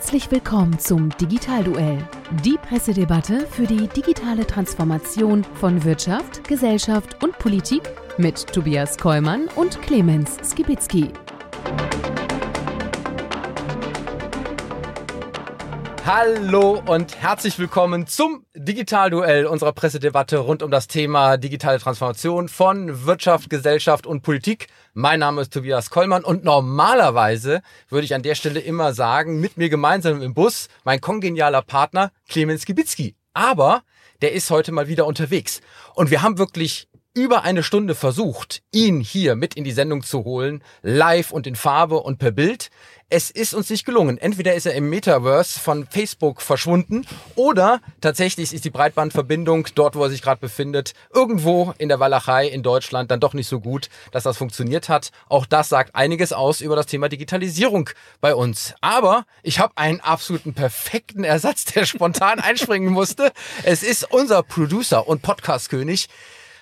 Herzlich willkommen zum Digitalduell, die Pressedebatte für die digitale Transformation von Wirtschaft, Gesellschaft und Politik mit Tobias Kollmann und Clemens Skibitzky. Hallo und herzlich willkommen zum Digitalduell unserer Pressedebatte rund um das Thema digitale Transformation von Wirtschaft, Gesellschaft und Politik. Mein Name ist Tobias Kollmann und normalerweise würde ich an der Stelle immer sagen, mit mir gemeinsam im Bus mein kongenialer Partner Clemens Gibitzki. Aber der ist heute mal wieder unterwegs und wir haben wirklich über eine Stunde versucht, ihn hier mit in die Sendung zu holen, live und in Farbe und per Bild. Es ist uns nicht gelungen. Entweder ist er im Metaverse von Facebook verschwunden oder tatsächlich ist die Breitbandverbindung dort, wo er sich gerade befindet, irgendwo in der Walachei in Deutschland dann doch nicht so gut, dass das funktioniert hat. Auch das sagt einiges aus über das Thema Digitalisierung bei uns. Aber ich habe einen absoluten perfekten Ersatz, der spontan einspringen musste. Es ist unser Producer und Podcastkönig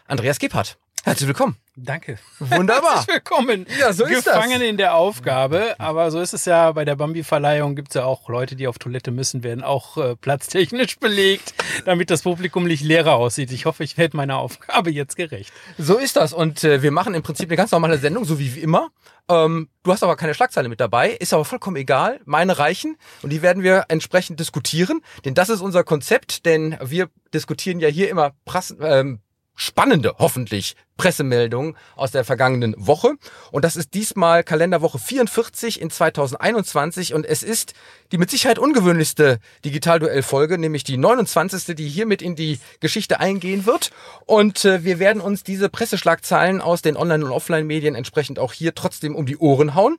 Andreas Gebhardt. Herzlich willkommen. Danke. Wunderbar. Herzlich willkommen. Ja, so ist Gefangen das. in der Aufgabe. Aber so ist es ja bei der Bambi-Verleihung. Gibt es ja auch Leute, die auf Toilette müssen, werden auch äh, platztechnisch belegt, damit das Publikum nicht leerer aussieht. Ich hoffe, ich werde meiner Aufgabe jetzt gerecht. So ist das. Und äh, wir machen im Prinzip eine ganz normale Sendung, so wie immer. Ähm, du hast aber keine Schlagzeile mit dabei, ist aber vollkommen egal. Meine reichen und die werden wir entsprechend diskutieren, denn das ist unser Konzept, denn wir diskutieren ja hier immer Prass, ähm, spannende, hoffentlich, Pressemeldungen aus der vergangenen Woche. Und das ist diesmal Kalenderwoche 44 in 2021 und es ist die mit Sicherheit ungewöhnlichste Digitalduell-Folge, nämlich die 29. die hiermit in die Geschichte eingehen wird. Und äh, wir werden uns diese Presseschlagzeilen aus den Online- und Offline-Medien entsprechend auch hier trotzdem um die Ohren hauen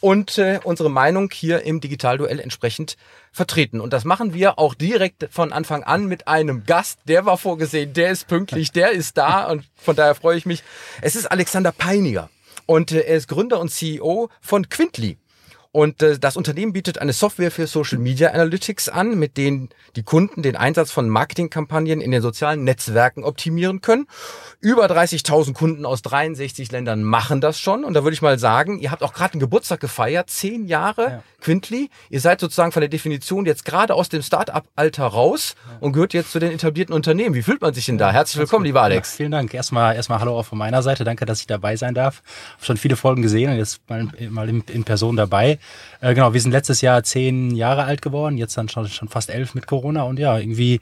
und äh, unsere Meinung hier im Digitalduell entsprechend vertreten. Und das machen wir auch direkt von Anfang an mit einem Gast. Der war vorgesehen, der ist pünktlich, der ist da und von daher freue ich mich. Es ist Alexander Peiniger und äh, er ist Gründer und CEO von Quintly. Und äh, das Unternehmen bietet eine Software für Social Media Analytics an, mit denen die Kunden den Einsatz von Marketingkampagnen in den sozialen Netzwerken optimieren können. Über 30.000 Kunden aus 63 Ländern machen das schon. Und da würde ich mal sagen, ihr habt auch gerade einen Geburtstag gefeiert, zehn Jahre Ja. Quintly. Ihr seid sozusagen von der Definition jetzt gerade aus dem Start-up-Alter raus und gehört jetzt zu den etablierten Unternehmen. Wie fühlt man sich denn da? Herzlich willkommen, lieber Alex. Ja, vielen Dank. Erstmal, erstmal Hallo auch von meiner Seite. Danke, dass ich dabei sein darf. Hab schon viele Folgen gesehen und jetzt mal, mal in, in Person dabei. Äh, genau, wir sind letztes Jahr zehn Jahre alt geworden, jetzt dann schon, schon fast elf mit Corona und ja, irgendwie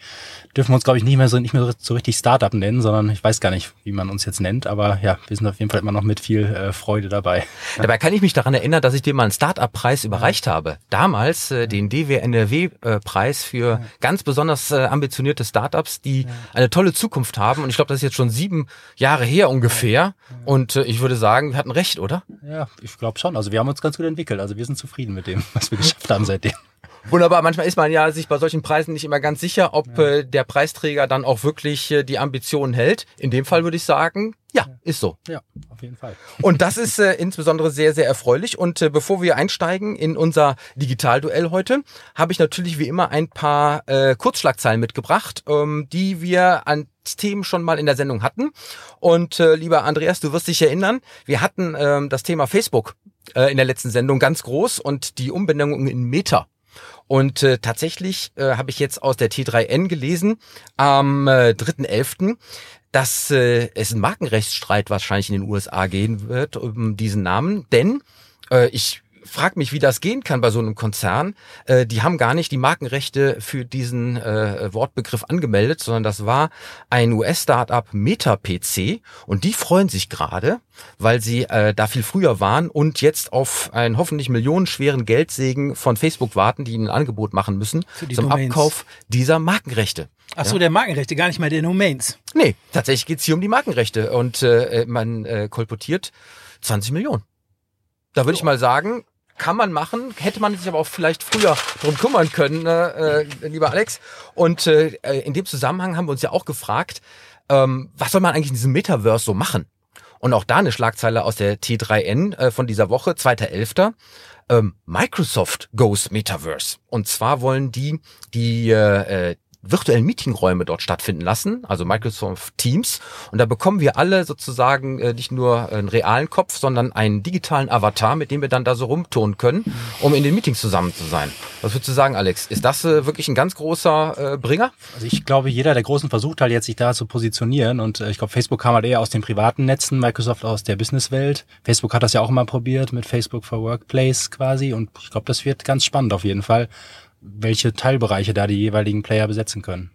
dürfen wir uns, glaube ich, nicht mehr so, nicht mehr so richtig Startup nennen, sondern ich weiß gar nicht, wie man uns jetzt nennt, aber ja, wir sind auf jeden Fall immer noch mit viel äh, Freude dabei. Dabei kann ich mich daran erinnern, dass ich dir mal einen Start-up-Preis überreicht habe. Damals äh, den DW-NRW-Preis für ganz besonders äh, ambitionierte Startups, die eine tolle Zukunft haben. Und ich glaube, das ist jetzt schon sieben Jahre her ungefähr. Und äh, ich würde sagen, wir hatten recht, oder? Ja, ich glaube schon. Also wir haben uns ganz gut entwickelt. Also wir sind zufrieden mit dem, was wir geschafft haben seitdem. Wunderbar. Manchmal ist man ja sich bei solchen Preisen nicht immer ganz sicher, ob äh, der Preisträger dann auch wirklich äh, die Ambitionen hält. In dem Fall würde ich sagen, ja, ist so. Ja, auf jeden Fall. Und das ist äh, insbesondere sehr, sehr erfreulich. Und äh, bevor wir einsteigen in unser Digitalduell heute, habe ich natürlich wie immer ein paar äh, Kurzschlagzeilen mitgebracht, ähm, die wir an Themen schon mal in der Sendung hatten. Und äh, lieber Andreas, du wirst dich erinnern, wir hatten ähm, das Thema Facebook äh, in der letzten Sendung ganz groß und die Umbenennung in Meta. Und äh, tatsächlich äh, habe ich jetzt aus der T3N gelesen am äh, 3.11., dass äh, es einen Markenrechtsstreit wahrscheinlich in den USA gehen wird um diesen Namen. Denn äh, ich frage mich, wie das gehen kann bei so einem Konzern. Äh, die haben gar nicht die Markenrechte für diesen äh, Wortbegriff angemeldet, sondern das war ein US-Startup MetaPC und die freuen sich gerade, weil sie äh, da viel früher waren und jetzt auf einen hoffentlich millionenschweren Geldsegen von Facebook warten, die ihnen ein Angebot machen müssen zum Domains. Abkauf dieser Markenrechte. Ach so, der Markenrechte, gar nicht mal der Domains. Nee, tatsächlich geht's hier um die Markenrechte und äh, man äh, kolportiert 20 Millionen. Da würde ich mal sagen, kann man machen, hätte man sich aber auch vielleicht früher drum kümmern können, äh, äh, lieber Alex. Und äh, in dem Zusammenhang haben wir uns ja auch gefragt, ähm, was soll man eigentlich in diesem Metaverse so machen? Und auch da eine Schlagzeile aus der T3N äh, von dieser Woche, 2.11. Ähm, Microsoft goes Metaverse. Und zwar wollen die die äh, virtuellen Meetingräume dort stattfinden lassen, also Microsoft Teams. Und da bekommen wir alle sozusagen äh, nicht nur einen realen Kopf, sondern einen digitalen Avatar, mit dem wir dann da so rumtun können, um in den Meetings zusammen zu sein. Was würdest du sagen, Alex? Ist das äh, wirklich ein ganz großer äh, Bringer? Also ich glaube, jeder der Großen versucht halt jetzt sich da zu positionieren und äh, ich glaube, Facebook kam halt eher aus den privaten Netzen, Microsoft aus der Businesswelt. Facebook hat das ja auch immer probiert mit Facebook for Workplace quasi und ich glaube, das wird ganz spannend auf jeden Fall welche Teilbereiche da die jeweiligen Player besetzen können.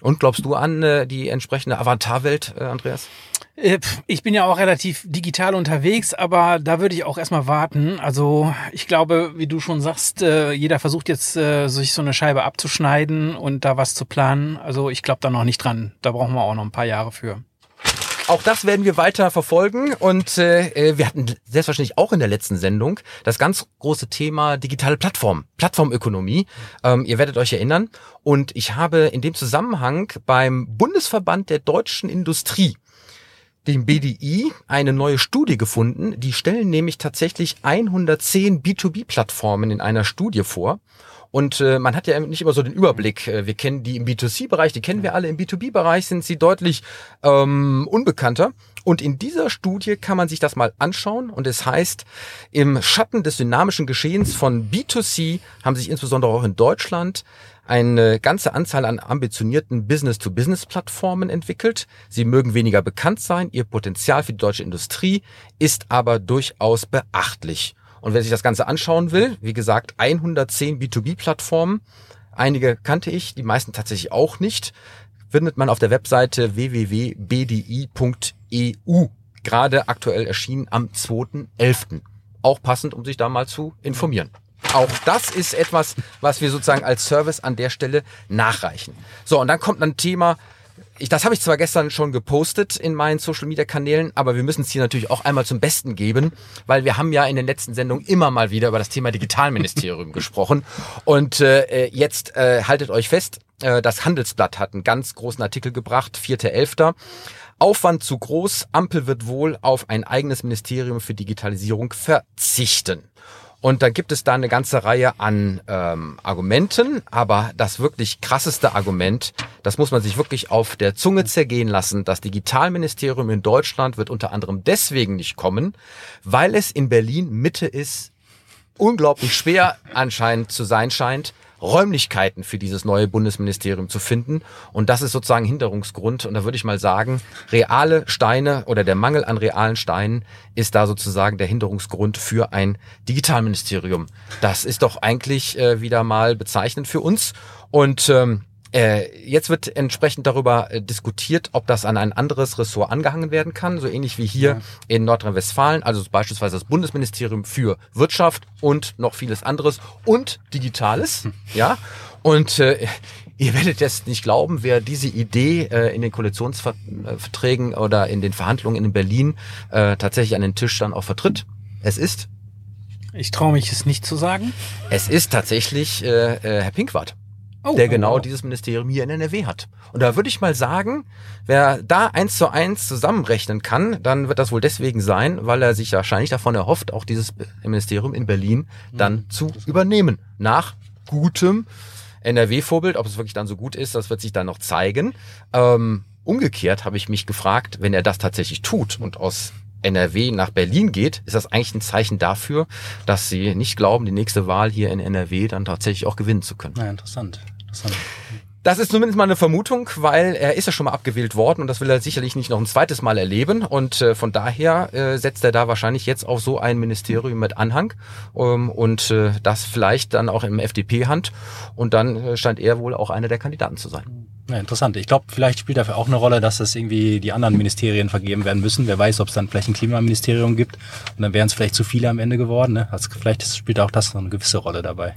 Und glaubst du an äh, die entsprechende Avatarwelt, äh, Andreas? Äh, ich bin ja auch relativ digital unterwegs, aber da würde ich auch erstmal warten. Also ich glaube, wie du schon sagst, äh, jeder versucht jetzt, äh, sich so eine Scheibe abzuschneiden und da was zu planen. Also ich glaube da noch nicht dran. Da brauchen wir auch noch ein paar Jahre für. Auch das werden wir weiter verfolgen und äh, äh, wir hatten selbstverständlich auch in der letzten Sendung das ganz große Thema digitale Plattform, Plattformökonomie. Ähm, ihr werdet euch erinnern und ich habe in dem Zusammenhang beim Bundesverband der deutschen Industrie dem BDI eine neue Studie gefunden. Die stellen nämlich tatsächlich 110 B2B-Plattformen in einer Studie vor. Und äh, man hat ja nicht immer so den Überblick. Äh, wir kennen die im B2C-Bereich, die kennen wir alle. Im B2B-Bereich sind sie deutlich ähm, unbekannter. Und in dieser Studie kann man sich das mal anschauen. Und es heißt, im Schatten des dynamischen Geschehens von B2C haben sich insbesondere auch in Deutschland eine ganze Anzahl an ambitionierten Business-to-Business-Plattformen entwickelt. Sie mögen weniger bekannt sein, ihr Potenzial für die deutsche Industrie ist aber durchaus beachtlich. Und wer sich das Ganze anschauen will, wie gesagt, 110 B2B-Plattformen. Einige kannte ich, die meisten tatsächlich auch nicht. Findet man auf der Webseite www.bdi.eu. Gerade aktuell erschienen am 2.11. Auch passend, um sich da mal zu informieren. Auch das ist etwas, was wir sozusagen als Service an der Stelle nachreichen. So, und dann kommt ein Thema, ich, das habe ich zwar gestern schon gepostet in meinen Social Media Kanälen, aber wir müssen es hier natürlich auch einmal zum Besten geben, weil wir haben ja in den letzten Sendungen immer mal wieder über das Thema Digitalministerium gesprochen. Und äh, jetzt äh, haltet euch fest, äh, das Handelsblatt hat einen ganz großen Artikel gebracht, 4.11. Aufwand zu groß, Ampel wird wohl auf ein eigenes Ministerium für Digitalisierung verzichten. Und da gibt es da eine ganze Reihe an ähm, Argumenten, aber das wirklich krasseste Argument, das muss man sich wirklich auf der Zunge zergehen lassen. Das Digitalministerium in Deutschland wird unter anderem deswegen nicht kommen, weil es in Berlin Mitte ist, unglaublich schwer anscheinend zu sein scheint, Räumlichkeiten für dieses neue Bundesministerium zu finden. Und das ist sozusagen Hinderungsgrund. Und da würde ich mal sagen, reale Steine oder der Mangel an realen Steinen ist da sozusagen der Hinderungsgrund für ein Digitalministerium. Das ist doch eigentlich äh, wieder mal bezeichnend für uns. Und ähm, äh, jetzt wird entsprechend darüber äh, diskutiert, ob das an ein anderes Ressort angehangen werden kann, so ähnlich wie hier ja. in Nordrhein-Westfalen, also beispielsweise das Bundesministerium für Wirtschaft und noch vieles anderes und Digitales, ja. Und äh, ihr werdet jetzt nicht glauben, wer diese Idee äh, in den Koalitionsverträgen oder in den Verhandlungen in Berlin äh, tatsächlich an den Tisch dann auch vertritt. Es ist ich traue mich es nicht zu sagen. Es ist tatsächlich äh, äh, Herr Pinkwart oh, der genau oh. dieses Ministerium hier in NRW hat. Und da würde ich mal sagen, wer da eins zu eins zusammenrechnen kann, dann wird das wohl deswegen sein, weil er sich wahrscheinlich davon erhofft, auch dieses Ministerium in Berlin dann mhm. zu übernehmen. Nach gutem NRW-Vorbild, ob es wirklich dann so gut ist, das wird sich dann noch zeigen. Ähm, umgekehrt habe ich mich gefragt, wenn er das tatsächlich tut und aus NRW nach Berlin geht, ist das eigentlich ein Zeichen dafür, dass sie nicht glauben, die nächste Wahl hier in NRW dann tatsächlich auch gewinnen zu können. Ja, interessant. Interessant. Das ist zumindest mal eine Vermutung, weil er ist ja schon mal abgewählt worden und das will er sicherlich nicht noch ein zweites Mal erleben. Und äh, von daher äh, setzt er da wahrscheinlich jetzt auf so ein Ministerium mit Anhang ähm, und äh, das vielleicht dann auch im FDP-Hand. Und dann äh, scheint er wohl auch einer der Kandidaten zu sein. Ja, interessant. Ich glaube, vielleicht spielt dafür auch eine Rolle, dass es irgendwie die anderen Ministerien vergeben werden müssen. Wer weiß, ob es dann vielleicht ein Klimaministerium gibt und dann wären es vielleicht zu viele am Ende geworden. Ne? Also vielleicht spielt auch das noch eine gewisse Rolle dabei.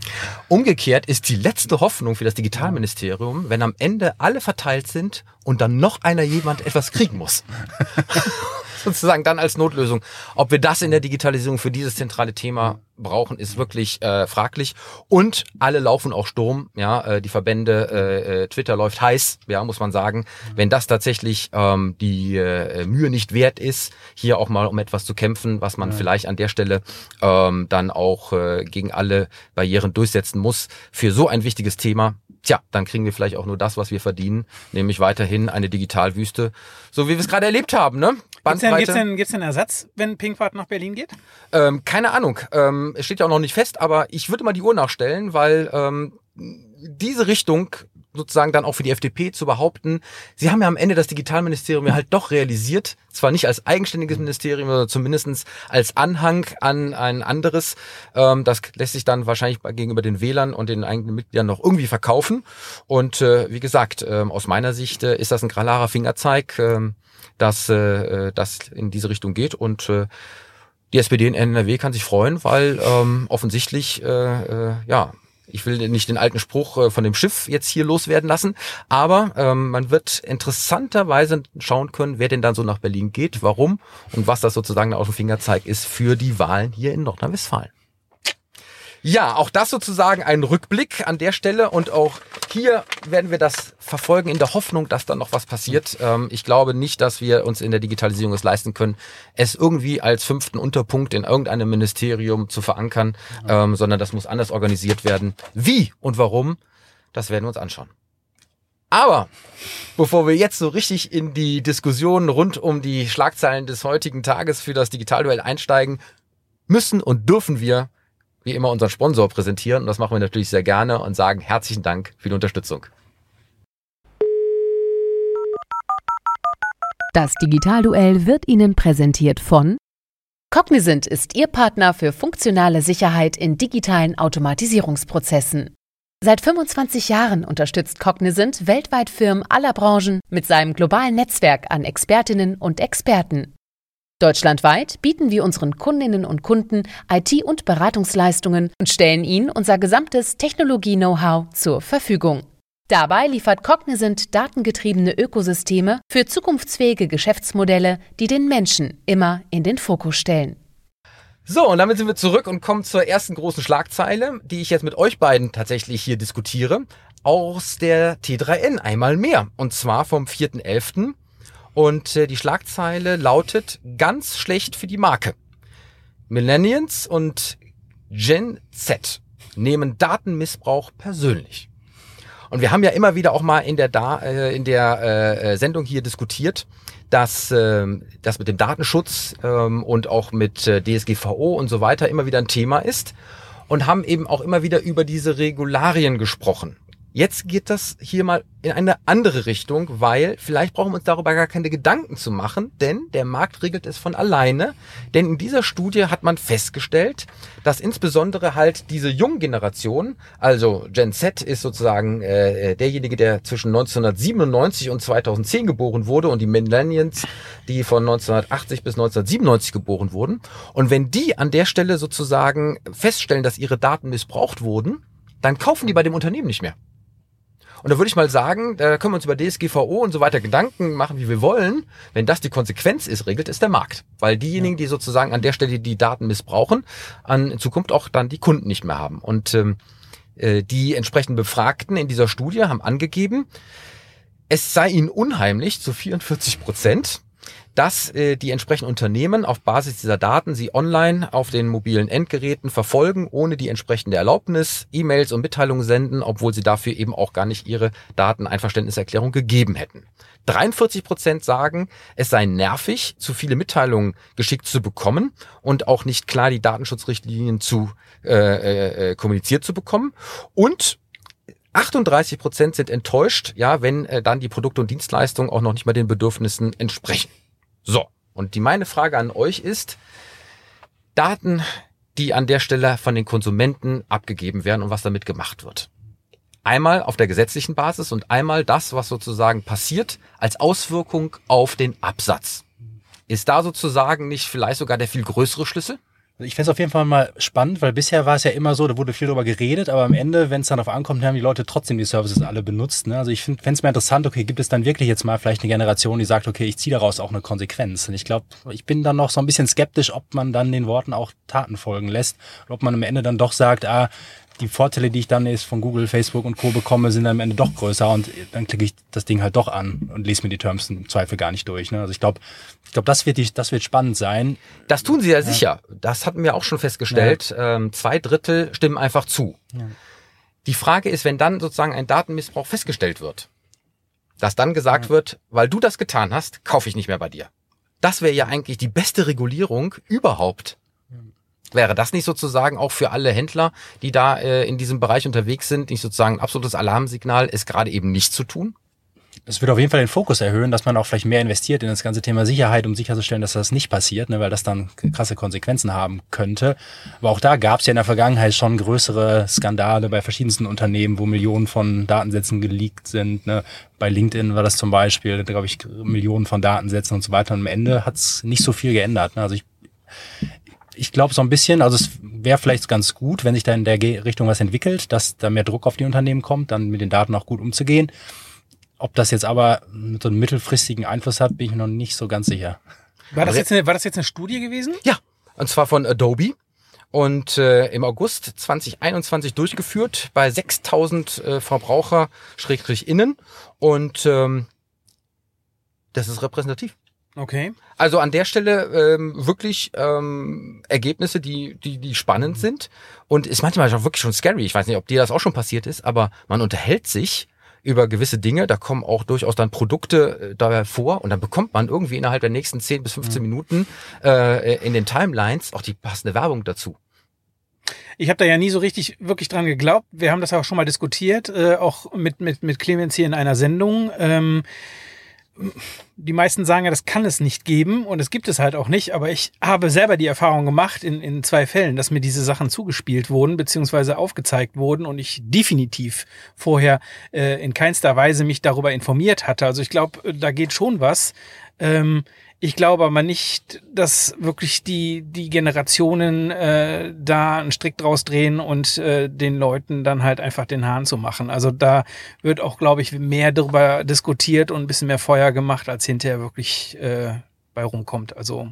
Umgekehrt ist die letzte Hoffnung für das Digitalministerium, wenn am Ende alle verteilt sind und dann noch einer jemand etwas kriegen muss. sozusagen dann als Notlösung. Ob wir das in der Digitalisierung für dieses zentrale Thema brauchen, ist wirklich äh, fraglich. Und alle laufen auch Sturm. Ja, äh, die Verbände, äh, äh, Twitter läuft heiß, ja, muss man sagen. Wenn das tatsächlich ähm, die äh, Mühe nicht wert ist, hier auch mal um etwas zu kämpfen, was man ja. vielleicht an der Stelle ähm, dann auch äh, gegen alle Barrieren durchsetzen muss, für so ein wichtiges Thema, tja, dann kriegen wir vielleicht auch nur das, was wir verdienen, nämlich weiterhin eine Digitalwüste, so wie wir es gerade erlebt haben. Ne? Gibt's denn, gibt's, denn, gibt's denn Ersatz, wenn Pinkwart nach Berlin geht? Ähm, keine Ahnung. Ähm, es steht ja auch noch nicht fest, aber ich würde mal die Uhr nachstellen, weil ähm, diese Richtung sozusagen dann auch für die FDP zu behaupten, sie haben ja am Ende das Digitalministerium ja halt doch realisiert, zwar nicht als eigenständiges Ministerium, sondern zumindestens als Anhang an ein anderes. Ähm, das lässt sich dann wahrscheinlich gegenüber den Wählern und den eigenen Mitgliedern noch irgendwie verkaufen. Und äh, wie gesagt, äh, aus meiner Sicht äh, ist das ein klarer Fingerzeig, äh, dass äh, das in diese Richtung geht und äh, die SPD in NRW kann sich freuen, weil ähm, offensichtlich äh, äh, ja ich will nicht den alten Spruch äh, von dem Schiff jetzt hier loswerden lassen, aber ähm, man wird interessanterweise schauen können, wer denn dann so nach Berlin geht, warum und was das sozusagen aus dem Fingerzeig ist für die Wahlen hier in Nordrhein-Westfalen. Ja, auch das sozusagen ein Rückblick an der Stelle und auch hier werden wir das verfolgen in der Hoffnung, dass da noch was passiert. Ähm, ich glaube nicht, dass wir uns in der Digitalisierung es leisten können, es irgendwie als fünften Unterpunkt in irgendeinem Ministerium zu verankern, ähm, sondern das muss anders organisiert werden. Wie und warum, das werden wir uns anschauen. Aber bevor wir jetzt so richtig in die Diskussion rund um die Schlagzeilen des heutigen Tages für das Digitalduell einsteigen, müssen und dürfen wir wie immer unseren Sponsor präsentieren. Und das machen wir natürlich sehr gerne und sagen herzlichen Dank für die Unterstützung. Das Digitalduell wird Ihnen präsentiert von Cognizant ist Ihr Partner für funktionale Sicherheit in digitalen Automatisierungsprozessen. Seit 25 Jahren unterstützt Cognizant weltweit Firmen aller Branchen mit seinem globalen Netzwerk an Expertinnen und Experten. Deutschlandweit bieten wir unseren Kundinnen und Kunden IT- und Beratungsleistungen und stellen ihnen unser gesamtes Technologie-Know-how zur Verfügung. Dabei liefert Cognizant datengetriebene Ökosysteme für zukunftsfähige Geschäftsmodelle, die den Menschen immer in den Fokus stellen. So, und damit sind wir zurück und kommen zur ersten großen Schlagzeile, die ich jetzt mit euch beiden tatsächlich hier diskutiere, aus der T3N einmal mehr. Und zwar vom 4.11. Und äh, die Schlagzeile lautet ganz schlecht für die Marke. Millennials und Gen Z nehmen Datenmissbrauch persönlich. Und wir haben ja immer wieder auch mal in der, da äh, in der äh, äh Sendung hier diskutiert, dass äh, das mit dem Datenschutz ähm, und auch mit äh, DSGVO und so weiter immer wieder ein Thema ist und haben eben auch immer wieder über diese Regularien gesprochen. Jetzt geht das hier mal in eine andere Richtung, weil vielleicht brauchen wir uns darüber gar keine Gedanken zu machen, denn der Markt regelt es von alleine. Denn in dieser Studie hat man festgestellt, dass insbesondere halt diese jungen Generation, also Gen Z ist sozusagen äh, derjenige, der zwischen 1997 und 2010 geboren wurde und die Millennials, die von 1980 bis 1997 geboren wurden. Und wenn die an der Stelle sozusagen feststellen, dass ihre Daten missbraucht wurden, dann kaufen die bei dem Unternehmen nicht mehr. Und da würde ich mal sagen, da können wir uns über DSGVO und so weiter Gedanken machen, wie wir wollen. Wenn das die Konsequenz ist, regelt es der Markt. Weil diejenigen, die sozusagen an der Stelle die Daten missbrauchen, an in Zukunft auch dann die Kunden nicht mehr haben. Und ähm, äh, die entsprechenden Befragten in dieser Studie haben angegeben, es sei ihnen unheimlich zu 44 Prozent, dass äh, die entsprechenden Unternehmen auf Basis dieser Daten sie online auf den mobilen Endgeräten verfolgen, ohne die entsprechende Erlaubnis, E-Mails und Mitteilungen senden, obwohl sie dafür eben auch gar nicht ihre Dateneinverständniserklärung gegeben hätten. 43 Prozent sagen, es sei nervig, zu viele Mitteilungen geschickt zu bekommen und auch nicht klar die Datenschutzrichtlinien zu äh, äh, äh kommuniziert zu bekommen. Und 38 Prozent sind enttäuscht, ja, wenn äh, dann die Produkte und Dienstleistungen auch noch nicht mal den Bedürfnissen entsprechen. So, und die meine Frage an euch ist, Daten, die an der Stelle von den Konsumenten abgegeben werden und was damit gemacht wird. Einmal auf der gesetzlichen Basis und einmal das, was sozusagen passiert als Auswirkung auf den Absatz. Ist da sozusagen nicht vielleicht sogar der viel größere Schlüssel? Ich fände es auf jeden Fall mal spannend, weil bisher war es ja immer so, da wurde viel drüber geredet, aber am Ende, wenn es dann darauf ankommt, haben die Leute trotzdem die Services alle benutzt. Ne? Also ich fände es mal interessant, okay, gibt es dann wirklich jetzt mal vielleicht eine Generation, die sagt, okay, ich ziehe daraus auch eine Konsequenz. Und ich glaube, ich bin dann noch so ein bisschen skeptisch, ob man dann den Worten auch Taten folgen lässt, oder ob man am Ende dann doch sagt, ah, die Vorteile, die ich dann jetzt von Google, Facebook und Co. bekomme, sind am Ende doch größer und dann klicke ich das Ding halt doch an und lese mir die Terms im Zweifel gar nicht durch. Ne? Also ich glaube, ich glaube, das wird die, das wird spannend sein. Das tun sie ja, ja. sicher. Das hatten wir auch schon festgestellt. Ja. Ähm, zwei Drittel stimmen einfach zu. Ja. Die Frage ist, wenn dann sozusagen ein Datenmissbrauch festgestellt wird, dass dann gesagt wird, weil du das getan hast, kaufe ich nicht mehr bei dir. Das wäre ja eigentlich die beste Regulierung überhaupt. Wäre das nicht sozusagen auch für alle Händler, die da äh, in diesem Bereich unterwegs sind, nicht sozusagen ein absolutes Alarmsignal, es gerade eben nicht zu tun? Es wird auf jeden Fall den Fokus erhöhen, dass man auch vielleicht mehr investiert in das ganze Thema Sicherheit, um sicherzustellen, dass das nicht passiert, ne, weil das dann krasse Konsequenzen haben könnte. Aber auch da gab es ja in der Vergangenheit schon größere Skandale bei verschiedensten Unternehmen, wo Millionen von Datensätzen geleakt sind. Ne. Bei LinkedIn war das zum Beispiel, glaube ich, Millionen von Datensätzen und so weiter. Und am Ende hat es nicht so viel geändert. Ne. Also ich, ich glaube so ein bisschen, also es wäre vielleicht ganz gut, wenn sich da in der Richtung was entwickelt, dass da mehr Druck auf die Unternehmen kommt, dann mit den Daten auch gut umzugehen. Ob das jetzt aber so einen mittelfristigen Einfluss hat, bin ich mir noch nicht so ganz sicher. War das jetzt eine, war das jetzt eine Studie gewesen? Ja, und zwar von Adobe und äh, im August 2021 durchgeführt bei 6000 äh, Verbraucher Schrägstrich innen und ähm, das ist repräsentativ. Okay. Also an der Stelle ähm, wirklich ähm, Ergebnisse, die, die, die spannend sind. Und ist manchmal auch wirklich schon scary. Ich weiß nicht, ob dir das auch schon passiert ist, aber man unterhält sich über gewisse Dinge, da kommen auch durchaus dann Produkte äh, da vor und dann bekommt man irgendwie innerhalb der nächsten 10 bis 15 mhm. Minuten äh, in den Timelines auch die passende Werbung dazu. Ich habe da ja nie so richtig wirklich dran geglaubt. Wir haben das auch schon mal diskutiert, äh, auch mit, mit, mit Clemens hier in einer Sendung. Ähm, die meisten sagen ja, das kann es nicht geben und es gibt es halt auch nicht, aber ich habe selber die Erfahrung gemacht in, in zwei Fällen, dass mir diese Sachen zugespielt wurden beziehungsweise aufgezeigt wurden und ich definitiv vorher äh, in keinster Weise mich darüber informiert hatte. Also ich glaube, da geht schon was. Ähm, ich glaube aber nicht, dass wirklich die, die Generationen äh, da einen Strick draus drehen und äh, den Leuten dann halt einfach den Hahn zu machen. Also da wird auch, glaube ich, mehr darüber diskutiert und ein bisschen mehr Feuer gemacht, als hinterher wirklich äh, bei rumkommt. Also,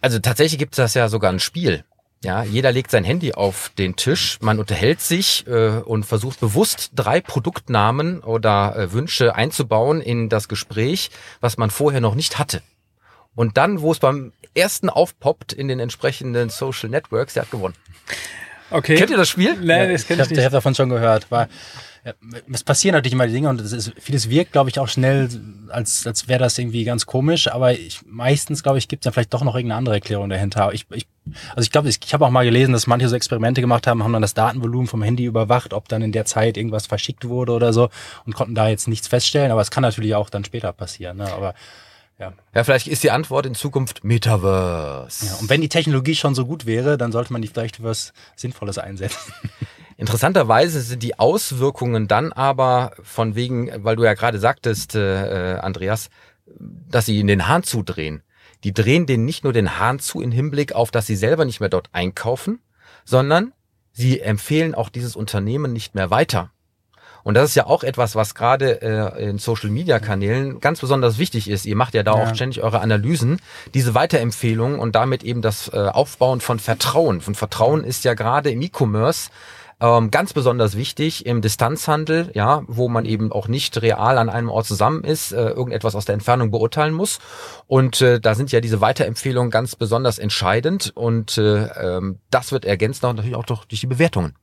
also tatsächlich gibt es das ja sogar ein Spiel. Ja, jeder legt sein Handy auf den Tisch, man unterhält sich äh, und versucht bewusst drei Produktnamen oder äh, Wünsche einzubauen in das Gespräch, was man vorher noch nicht hatte. Und dann, wo es beim ersten aufpoppt in den entsprechenden Social Networks, der hat gewonnen. Okay. Kennt ihr das Spiel? Nein, das kenn ich, ich nicht. Ich habe davon schon gehört. War, ja, es passieren natürlich immer Dinge und ist, vieles wirkt, glaube ich, auch schnell, als, als wäre das irgendwie ganz komisch, aber ich, meistens, glaube ich, gibt es ja vielleicht doch noch irgendeine andere Erklärung dahinter. Ich, ich, also ich glaube, ich, ich habe auch mal gelesen, dass manche so Experimente gemacht haben, haben dann das Datenvolumen vom Handy überwacht, ob dann in der Zeit irgendwas verschickt wurde oder so und konnten da jetzt nichts feststellen, aber es kann natürlich auch dann später passieren. Ne? Aber ja. ja, vielleicht ist die Antwort in Zukunft Metaverse. Ja, und wenn die Technologie schon so gut wäre, dann sollte man die vielleicht für was Sinnvolles einsetzen. Interessanterweise sind die Auswirkungen dann aber von wegen, weil du ja gerade sagtest, äh, Andreas, dass sie in den Hahn zudrehen. Die drehen den nicht nur den Hahn zu in Hinblick auf, dass sie selber nicht mehr dort einkaufen, sondern sie empfehlen auch dieses Unternehmen nicht mehr weiter. Und das ist ja auch etwas, was gerade äh, in Social-Media-Kanälen ganz besonders wichtig ist. Ihr macht ja da ja. auch ständig eure Analysen, diese Weiterempfehlungen und damit eben das äh, Aufbauen von Vertrauen. Von Vertrauen ist ja gerade im E-Commerce ähm, ganz besonders wichtig im Distanzhandel, ja, wo man eben auch nicht real an einem Ort zusammen ist, äh, irgendetwas aus der Entfernung beurteilen muss. Und äh, da sind ja diese Weiterempfehlungen ganz besonders entscheidend und äh, ähm, das wird ergänzt natürlich auch durch die Bewertungen.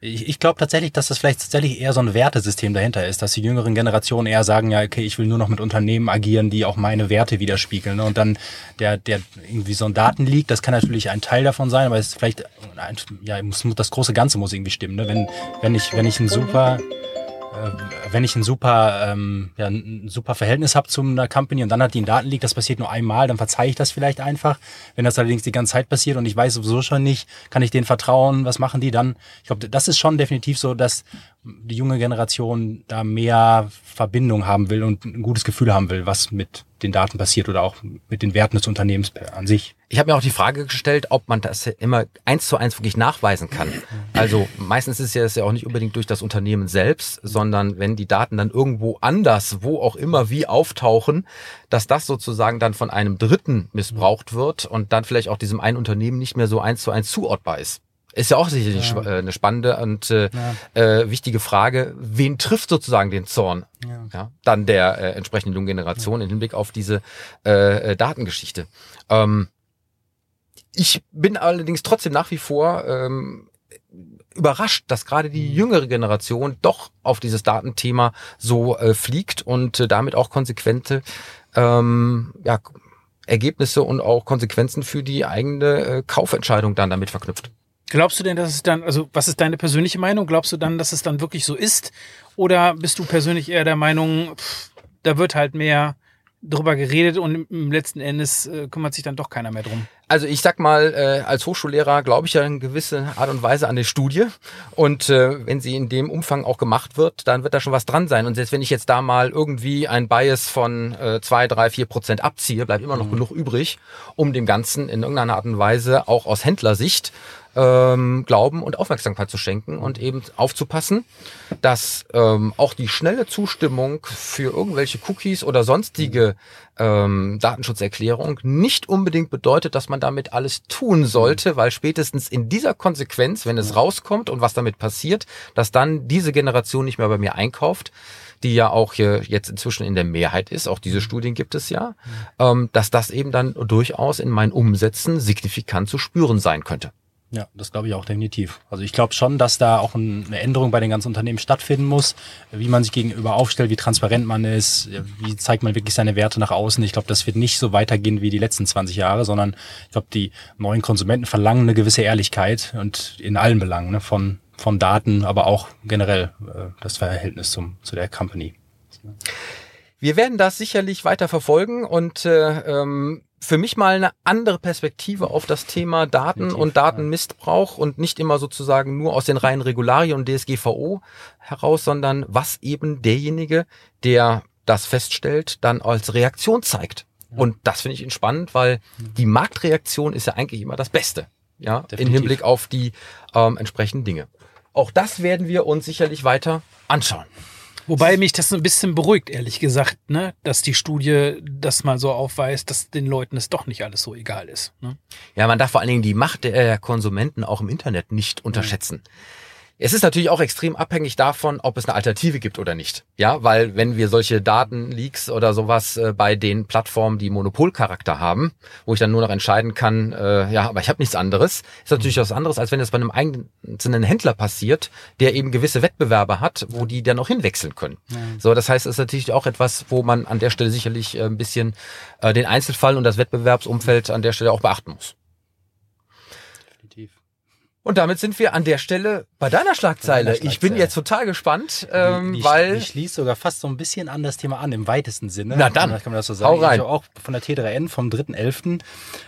Ich, ich glaube tatsächlich, dass das vielleicht tatsächlich eher so ein Wertesystem dahinter ist, dass die jüngeren Generationen eher sagen, ja, okay, ich will nur noch mit Unternehmen agieren, die auch meine Werte widerspiegeln. Ne? Und dann der, der irgendwie so ein Daten liegt, das kann natürlich ein Teil davon sein, aber es ist vielleicht, ja, muss, das große Ganze muss irgendwie stimmen. Ne? Wenn, wenn ich, wenn ich ein super wenn ich ein super, ähm, ja, ein super Verhältnis habe zu einer Company und dann hat die ein Datenleak, das passiert nur einmal, dann verzeihe ich das vielleicht einfach. Wenn das allerdings die ganze Zeit passiert und ich weiß sowieso schon nicht, kann ich denen vertrauen, was machen die dann? Ich glaube, das ist schon definitiv so, dass die junge Generation da mehr Verbindung haben will und ein gutes Gefühl haben will, was mit den Daten passiert oder auch mit den Werten des Unternehmens an sich. Ich habe mir auch die Frage gestellt, ob man das immer eins zu eins wirklich nachweisen kann. Also meistens ist es ja auch nicht unbedingt durch das Unternehmen selbst, sondern wenn die Daten dann irgendwo anders, wo auch immer, wie auftauchen, dass das sozusagen dann von einem Dritten missbraucht wird und dann vielleicht auch diesem einen Unternehmen nicht mehr so eins zu eins zuortbar ist. Ist ja auch sicherlich ja. Äh, eine spannende und äh, ja. äh, wichtige Frage. Wen trifft sozusagen den Zorn? Ja. ja dann der äh, entsprechenden jungen Generation im Hinblick auf diese äh, äh, Datengeschichte. Ähm, ich bin allerdings trotzdem nach wie vor ähm, überrascht, dass gerade die mhm. jüngere Generation doch auf dieses Datenthema so äh, fliegt und äh, damit auch konsequente ähm, ja, Ergebnisse und auch Konsequenzen für die eigene äh, Kaufentscheidung dann damit verknüpft. Glaubst du denn, dass es dann, also was ist deine persönliche Meinung? Glaubst du dann, dass es dann wirklich so ist? Oder bist du persönlich eher der Meinung, pff, da wird halt mehr drüber geredet und im letzten Endes äh, kümmert sich dann doch keiner mehr drum. Also ich sag mal, äh, als Hochschullehrer glaube ich ja in gewisser Art und Weise an die Studie. Und äh, wenn sie in dem Umfang auch gemacht wird, dann wird da schon was dran sein. Und selbst wenn ich jetzt da mal irgendwie ein Bias von äh, zwei, drei, vier Prozent abziehe, bleibt immer noch mhm. genug übrig, um dem Ganzen in irgendeiner Art und Weise auch aus Händlersicht ähm, Glauben und Aufmerksamkeit zu schenken und eben aufzupassen, dass ähm, auch die schnelle Zustimmung für irgendwelche Cookies oder sonstige ähm, Datenschutzerklärung nicht unbedingt bedeutet, dass man damit alles tun sollte, weil spätestens in dieser Konsequenz, wenn es rauskommt und was damit passiert, dass dann diese Generation nicht mehr bei mir einkauft, die ja auch hier jetzt inzwischen in der Mehrheit ist, auch diese Studien gibt es ja, ähm, dass das eben dann durchaus in meinen Umsätzen signifikant zu spüren sein könnte. Ja, das glaube ich auch definitiv. Also ich glaube schon, dass da auch eine Änderung bei den ganzen Unternehmen stattfinden muss, wie man sich gegenüber aufstellt, wie transparent man ist, wie zeigt man wirklich seine Werte nach außen. Ich glaube, das wird nicht so weitergehen wie die letzten 20 Jahre, sondern ich glaube, die neuen Konsumenten verlangen eine gewisse Ehrlichkeit und in allen Belangen, ne, von, von Daten, aber auch generell äh, das Verhältnis zum, zu der Company. Wir werden das sicherlich weiter verfolgen und äh, ähm, für mich mal eine andere Perspektive auf das Thema Daten Definitiv, und Datenmissbrauch und nicht immer sozusagen nur aus den reinen Regularien und DSGVO heraus, sondern was eben derjenige, der das feststellt, dann als Reaktion zeigt. Und das finde ich entspannend, weil die Marktreaktion ist ja eigentlich immer das Beste, ja, Definitiv. in Hinblick auf die ähm, entsprechenden Dinge. Auch das werden wir uns sicherlich weiter anschauen. Wobei mich das so ein bisschen beruhigt, ehrlich gesagt, ne, dass die Studie das mal so aufweist, dass den Leuten es doch nicht alles so egal ist. Ne? Ja, man darf vor allen Dingen die Macht der Konsumenten auch im Internet nicht unterschätzen. Mhm. Es ist natürlich auch extrem abhängig davon, ob es eine Alternative gibt oder nicht. Ja, weil wenn wir solche Datenleaks oder sowas äh, bei den Plattformen, die Monopolcharakter haben, wo ich dann nur noch entscheiden kann, äh, ja, aber ich habe nichts anderes, ist natürlich was anderes, als wenn das bei einem einzelnen Händler passiert, der eben gewisse Wettbewerber hat, wo die dann auch hinwechseln können. Ja. So, das heißt, es ist natürlich auch etwas, wo man an der Stelle sicherlich äh, ein bisschen äh, den Einzelfall und das Wettbewerbsumfeld an der Stelle auch beachten muss. Und damit sind wir an der Stelle bei deiner Schlagzeile. Schlagzeile. Ich bin jetzt total gespannt, ähm, die, die, weil... Die schließt sogar fast so ein bisschen an das Thema an, im weitesten Sinne. Na dann, kann man das so sagen. Hau rein. Also auch von der T3N vom 3.11.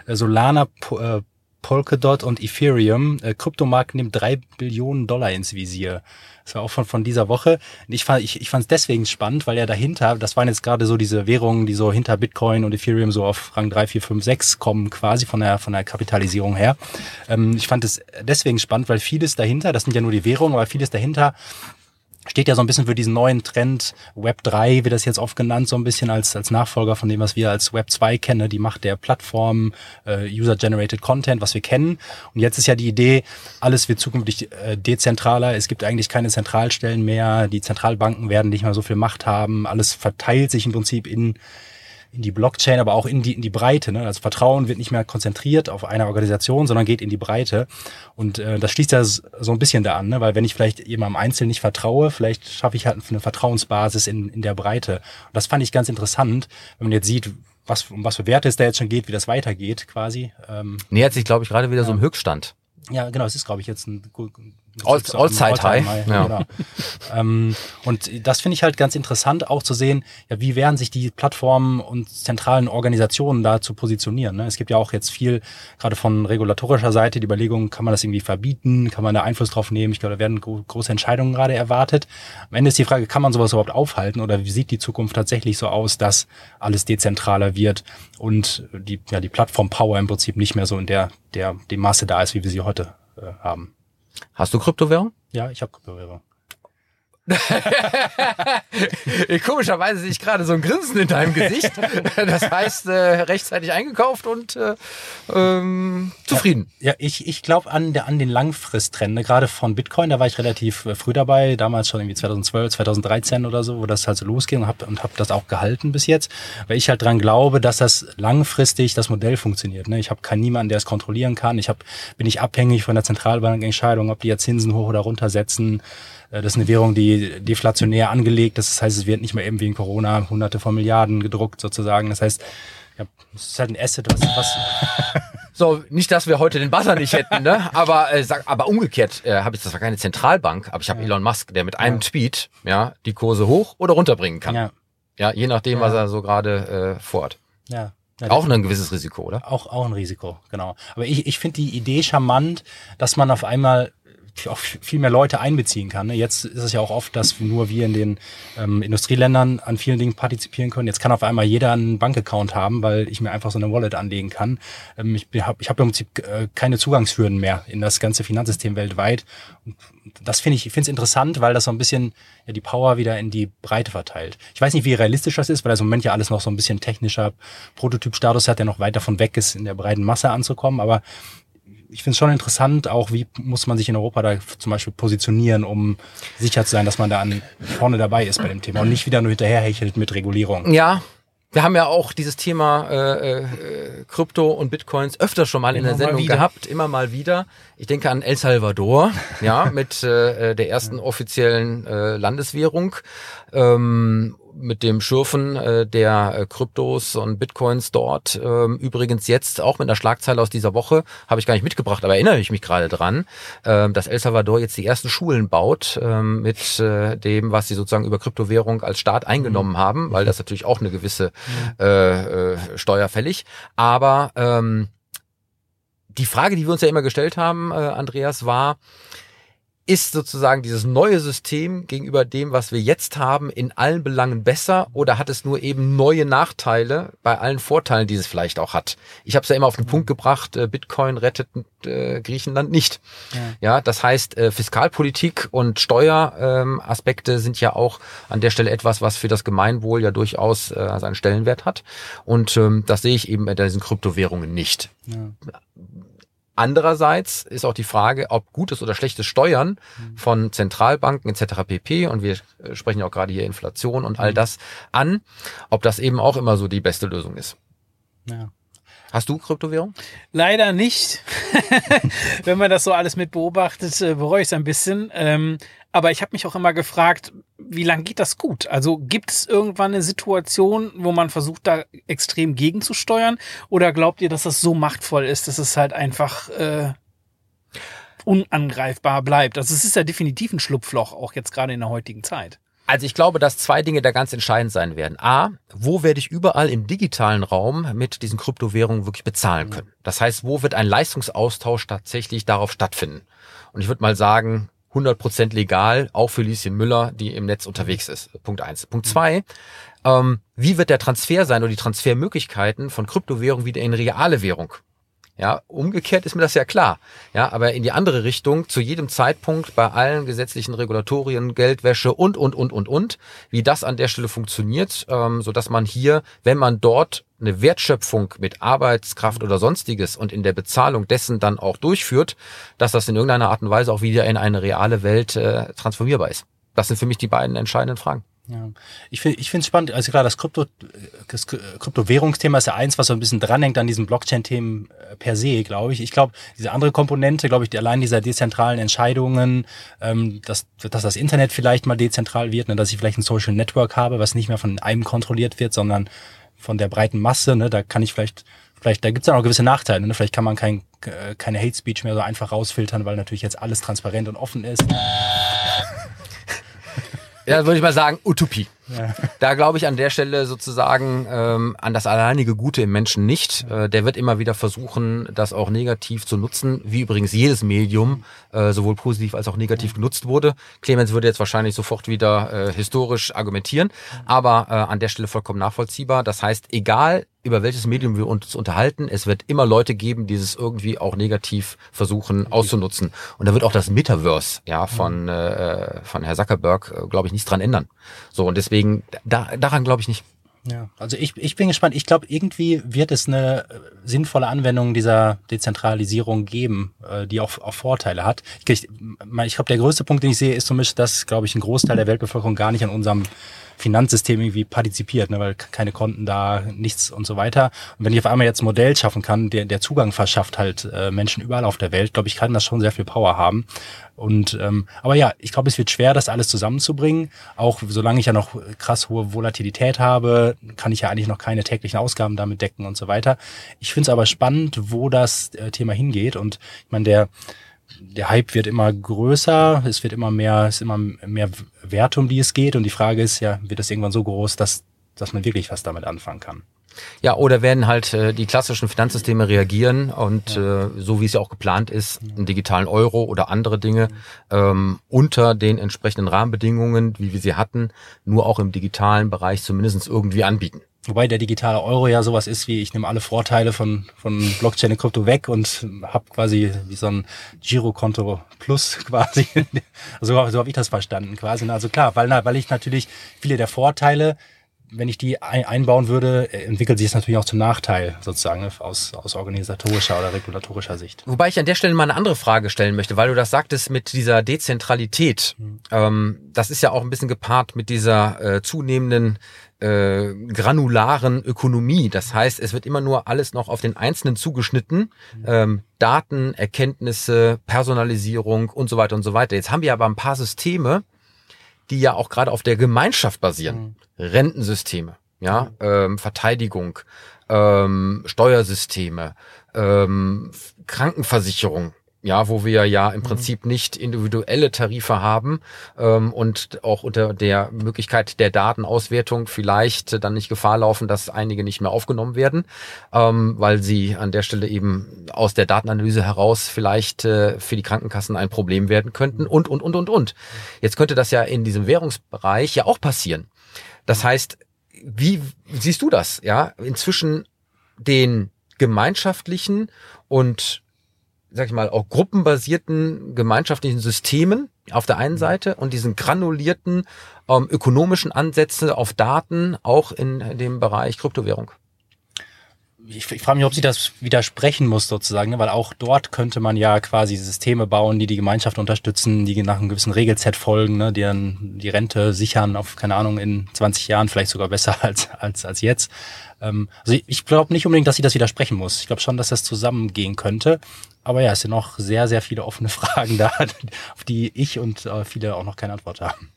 Äh, Solana, äh, Polkadot und Ethereum. Äh, Kryptomarkt nimmt drei Billionen Dollar ins Visier. Das war auch von, von dieser Woche. Ich fand ich, ich fand es deswegen spannend, weil ja dahinter, das waren jetzt gerade so diese Währungen, die so hinter Bitcoin und Ethereum so auf Rang 3, 4, 5, 6 kommen, quasi von der, von der Kapitalisierung her. Ähm, ich fand es deswegen spannend, weil vieles dahinter, das sind ja nur die Währungen, aber vieles dahinter steht ja so ein bisschen für diesen neuen Trend. Web 3 wird das jetzt oft genannt, so ein bisschen als, als Nachfolger von dem, was wir als Web 2 kennen, die Macht der Plattform, äh, User-Generated Content, was wir kennen. Und jetzt ist ja die Idee, alles wird zukünftig äh, dezentraler. Es gibt eigentlich keine Zentralstellen mehr. Die Zentralbanken werden nicht mehr so viel Macht haben. Alles verteilt sich im Prinzip in in die Blockchain, aber auch in die, in die Breite. Ne? Also Vertrauen wird nicht mehr konzentriert auf eine Organisation, sondern geht in die Breite. Und äh, das schließt ja so ein bisschen da an, ne? weil wenn ich vielleicht jemandem Einzelnen nicht vertraue, vielleicht schaffe ich halt eine Vertrauensbasis in, in der Breite. Und das fand ich ganz interessant, wenn man jetzt sieht, was, um was für Werte es da jetzt schon geht, wie das weitergeht quasi. Ähm, Nähert sich, glaube ich, gerade wieder ja. so im Höchststand. Ja, genau, es ist, glaube ich, jetzt ein All-Zeit High. High. Ja. Genau. ähm, und das finde ich halt ganz interessant, auch zu sehen, ja, wie werden sich die Plattformen und zentralen Organisationen da zu positionieren. Ne? Es gibt ja auch jetzt viel, gerade von regulatorischer Seite, die Überlegung, kann man das irgendwie verbieten, kann man da Einfluss drauf nehmen? Ich glaube, da werden große Entscheidungen gerade erwartet. Am Ende ist die Frage, kann man sowas überhaupt aufhalten oder wie sieht die Zukunft tatsächlich so aus, dass alles dezentraler wird und die, ja, die Plattform Power im Prinzip nicht mehr so in der, der, dem Maße da ist, wie wir sie heute äh, haben. Hast du Kryptowährung? Ja, ich habe Kryptowährung. Komischerweise sehe ich gerade so ein Grinsen in deinem Gesicht. Das heißt, äh, rechtzeitig eingekauft und äh, ähm, zufrieden. Ja, ja ich, ich glaube an, der, an den Langfristtrend. Ne? Gerade von Bitcoin, da war ich relativ äh, früh dabei, damals schon irgendwie 2012, 2013 oder so, wo das halt so losging und habe und hab das auch gehalten bis jetzt, weil ich halt dran glaube, dass das langfristig das Modell funktioniert. Ne? Ich habe keinen niemanden, der es kontrollieren kann. Ich hab, bin nicht abhängig von der Zentralbankentscheidung, ob die jetzt Zinsen hoch oder runter setzen. Äh, das ist eine Währung, die deflationär angelegt. Das heißt, es wird nicht mehr eben wie in Corona hunderte von Milliarden gedruckt sozusagen. Das heißt, ja, es ist halt ein Asset, was, was So, nicht, dass wir heute den Buzzer nicht hätten, ne? Aber, äh, sag, aber umgekehrt äh, habe ich das war keine Zentralbank, aber ich habe ja. Elon Musk, der mit einem ja. Tweet ja die Kurse hoch oder runterbringen kann. Ja, ja je nachdem, was er so gerade äh, vorhat. Ja. Ja, auch ein gewisses Risiko, oder? Auch, auch ein Risiko, genau. Aber ich, ich finde die Idee charmant, dass man auf einmal auch viel mehr Leute einbeziehen kann. Jetzt ist es ja auch oft, dass nur wir in den ähm, Industrieländern an vielen Dingen partizipieren können. Jetzt kann auf einmal jeder einen Bankaccount haben, weil ich mir einfach so eine Wallet anlegen kann. Ähm, ich habe ich hab im Prinzip äh, keine Zugangshürden mehr in das ganze Finanzsystem weltweit. Und das finde ich, ich finde es interessant, weil das so ein bisschen ja, die Power wieder in die Breite verteilt. Ich weiß nicht, wie realistisch das ist, weil das im Moment ja alles noch so ein bisschen technischer Prototypstatus hat, der noch weit davon weg ist, in der breiten Masse anzukommen. Aber ich finde es schon interessant, auch wie muss man sich in Europa da zum Beispiel positionieren, um sicher zu sein, dass man da an vorne dabei ist bei dem Thema und nicht wieder nur hinterherhechelt mit Regulierung. Ja, wir haben ja auch dieses Thema äh, äh, Krypto und Bitcoins öfter schon mal in der Sendung gehabt, immer mal wieder. Ich denke an El Salvador, ja, mit äh, der ersten offiziellen äh, Landeswährung. Ähm, mit dem Schürfen äh, der äh, Kryptos und Bitcoins dort. Ähm, übrigens jetzt auch mit einer Schlagzeile aus dieser Woche, habe ich gar nicht mitgebracht, aber erinnere ich mich gerade dran, äh, dass El Salvador jetzt die ersten Schulen baut ähm, mit äh, dem, was sie sozusagen über Kryptowährung als Staat eingenommen mhm. haben, weil das natürlich auch eine gewisse äh, äh, Steuer fällig. Aber ähm, die Frage, die wir uns ja immer gestellt haben, äh, Andreas, war, ist sozusagen dieses neue System gegenüber dem, was wir jetzt haben, in allen Belangen besser oder hat es nur eben neue Nachteile bei allen Vorteilen, die es vielleicht auch hat? Ich habe es ja immer auf den Punkt gebracht, äh, Bitcoin rettet äh, Griechenland nicht. Ja. ja, das heißt, äh, Fiskalpolitik und Steueraspekte ähm, sind ja auch an der Stelle etwas, was für das Gemeinwohl ja durchaus seinen Stellenwert hat. Und ähm, das sehe ich eben bei diesen Kryptowährungen nicht. Ja Andererseits ist auch die Frage, ob gutes oder schlechtes Steuern mhm. von Zentralbanken etc. pp. und wir äh, sprechen ja auch gerade hier Inflation und all mhm. das an, ob das eben auch immer so die beste Lösung ist. Ja. Hast du Kryptowährung? Leider nicht. Wenn man das so alles mit beobachtet, äh, bereue ich es ein bisschen. Ähm, aber ich habe mich auch immer gefragt, wie lange geht das gut? Also gibt es irgendwann eine Situation, wo man versucht, da extrem gegenzusteuern? Oder glaubt ihr, dass das so machtvoll ist, dass es halt einfach äh, unangreifbar bleibt? Also es ist ja definitiv ein Schlupfloch, auch jetzt gerade in der heutigen Zeit. Also ich glaube, dass zwei Dinge da ganz entscheidend sein werden. A, wo werde ich überall im digitalen Raum mit diesen Kryptowährungen wirklich bezahlen können? Das heißt, wo wird ein Leistungsaustausch tatsächlich darauf stattfinden? Und ich würde mal sagen, 100% legal, auch für Lieschen Müller, die im Netz unterwegs ist. Punkt eins. Punkt zwei, ähm, wie wird der Transfer sein oder die Transfermöglichkeiten von Kryptowährung wieder in reale Währung? Ja, umgekehrt ist mir das ja klar. Ja, aber in die andere Richtung, zu jedem Zeitpunkt bei allen gesetzlichen Regulatorien, Geldwäsche und, und, und, und, und, wie das an der Stelle funktioniert, ähm, so dass man hier, wenn man dort eine Wertschöpfung mit Arbeitskraft oder sonstiges und in der Bezahlung dessen dann auch durchführt, dass das in irgendeiner Art und Weise auch wieder in eine reale Welt äh, transformierbar ist. Das sind für mich die beiden entscheidenden Fragen. Ja. Ich finde ich finde es spannend, also klar, das Krypto das Kryptowährungsthema ist ja eins, was so ein bisschen dranhängt an diesem Blockchain-Themen äh, per se, glaube ich. Ich glaube, diese andere Komponente, glaube ich, die, allein dieser dezentralen Entscheidungen, ähm, dass, dass das Internet vielleicht mal dezentral wird, ne, dass ich vielleicht ein Social Network habe, was nicht mehr von einem kontrolliert wird, sondern von der breiten Masse. Ne, da kann ich vielleicht vielleicht, da gibt's ja auch gewisse Nachteile. Ne? Vielleicht kann man kein, äh, keine Hate Speech mehr so einfach rausfiltern, weil natürlich jetzt alles transparent und offen ist. Ja, würde ich mal sagen, Utopie. Ja. Da glaube ich an der Stelle sozusagen ähm, an das alleinige Gute im Menschen nicht. Äh, der wird immer wieder versuchen, das auch negativ zu nutzen, wie übrigens jedes Medium äh, sowohl positiv als auch negativ genutzt wurde. Clemens würde jetzt wahrscheinlich sofort wieder äh, historisch argumentieren, aber äh, an der Stelle vollkommen nachvollziehbar. Das heißt, egal über welches Medium wir uns unterhalten, es wird immer Leute geben, die es irgendwie auch negativ versuchen auszunutzen. Und da wird auch das Metaverse ja von äh, von Herr Zuckerberg, äh, glaube ich, nichts dran ändern. So und deswegen da, daran glaube ich nicht. Ja, also ich, ich bin gespannt. Ich glaube, irgendwie wird es eine äh, sinnvolle Anwendung dieser Dezentralisierung geben, äh, die auch, auch Vorteile hat. Ich, ich, ich glaube, der größte Punkt, den ich sehe, ist zumindest, dass, glaube ich, ein Großteil der Weltbevölkerung gar nicht an unserem Finanzsystem irgendwie partizipiert, ne, weil keine Konten da, nichts und so weiter. Und wenn ich auf einmal jetzt ein Modell schaffen kann, der, der Zugang verschafft halt äh, Menschen überall auf der Welt, glaube ich, kann das schon sehr viel Power haben. Und ähm, aber ja, ich glaube, es wird schwer, das alles zusammenzubringen. Auch solange ich ja noch krass hohe Volatilität habe, kann ich ja eigentlich noch keine täglichen Ausgaben damit decken und so weiter. Ich finde es aber spannend, wo das äh, Thema hingeht. Und ich meine, der der Hype wird immer größer, es wird immer mehr, es ist immer mehr Wert, um die es geht. Und die Frage ist ja, wird das irgendwann so groß, dass, dass man wirklich was damit anfangen kann? Ja, oder werden halt äh, die klassischen Finanzsysteme reagieren und ja. äh, so wie es ja auch geplant ist, einen digitalen Euro oder andere Dinge ähm, unter den entsprechenden Rahmenbedingungen, wie wir sie hatten, nur auch im digitalen Bereich zumindest irgendwie anbieten. Wobei der digitale Euro ja sowas ist wie, ich nehme alle Vorteile von, von Blockchain und Krypto weg und habe quasi wie so ein Girokonto Plus quasi. so, so habe ich das verstanden quasi. Also klar, weil, weil ich natürlich viele der Vorteile wenn ich die einbauen würde, entwickelt sich es natürlich auch zum Nachteil sozusagen ne, aus, aus organisatorischer oder regulatorischer Sicht. Wobei ich an der Stelle mal eine andere Frage stellen möchte, weil du das sagtest mit dieser Dezentralität. Mhm. Ähm, das ist ja auch ein bisschen gepaart mit dieser äh, zunehmenden äh, granularen Ökonomie. Das heißt, es wird immer nur alles noch auf den Einzelnen zugeschnitten. Mhm. Ähm, Daten, Erkenntnisse, Personalisierung und so weiter und so weiter. Jetzt haben wir aber ein paar Systeme, die ja auch gerade auf der Gemeinschaft basieren. Mhm. Rentensysteme, ja, ähm, Verteidigung, ähm, Steuersysteme, ähm, Krankenversicherung, ja, wo wir ja im mhm. Prinzip nicht individuelle Tarife haben ähm, und auch unter der Möglichkeit der Datenauswertung vielleicht dann nicht Gefahr laufen, dass einige nicht mehr aufgenommen werden, ähm, weil sie an der Stelle eben aus der Datenanalyse heraus vielleicht äh, für die Krankenkassen ein Problem werden könnten mhm. und, und, und, und, und. Jetzt könnte das ja in diesem Währungsbereich ja auch passieren. Das heißt, wie siehst du das? Ja, inzwischen den gemeinschaftlichen und sag ich mal, auch gruppenbasierten gemeinschaftlichen Systemen auf der einen mhm. Seite und diesen granulierten ähm, ökonomischen Ansätze auf Daten auch in dem Bereich Kryptowährung ich, ich frage mich, ob sie das widersprechen muss sozusagen, ne? weil auch dort könnte man ja quasi Systeme bauen, die die Gemeinschaft unterstützen, die nach einem gewissen Regelset folgen, ne? die dann die Rente sichern auf, keine Ahnung, in 20 Jahren vielleicht sogar besser als, als, als jetzt. Ähm, also ich, glaube nicht unbedingt, dass sie das widersprechen muss. Ich glaube schon, dass das zusammengehen könnte. Aber ja, es sind noch sehr, sehr viele offene Fragen da, auf die ich und äh, viele auch noch keine Antwort haben.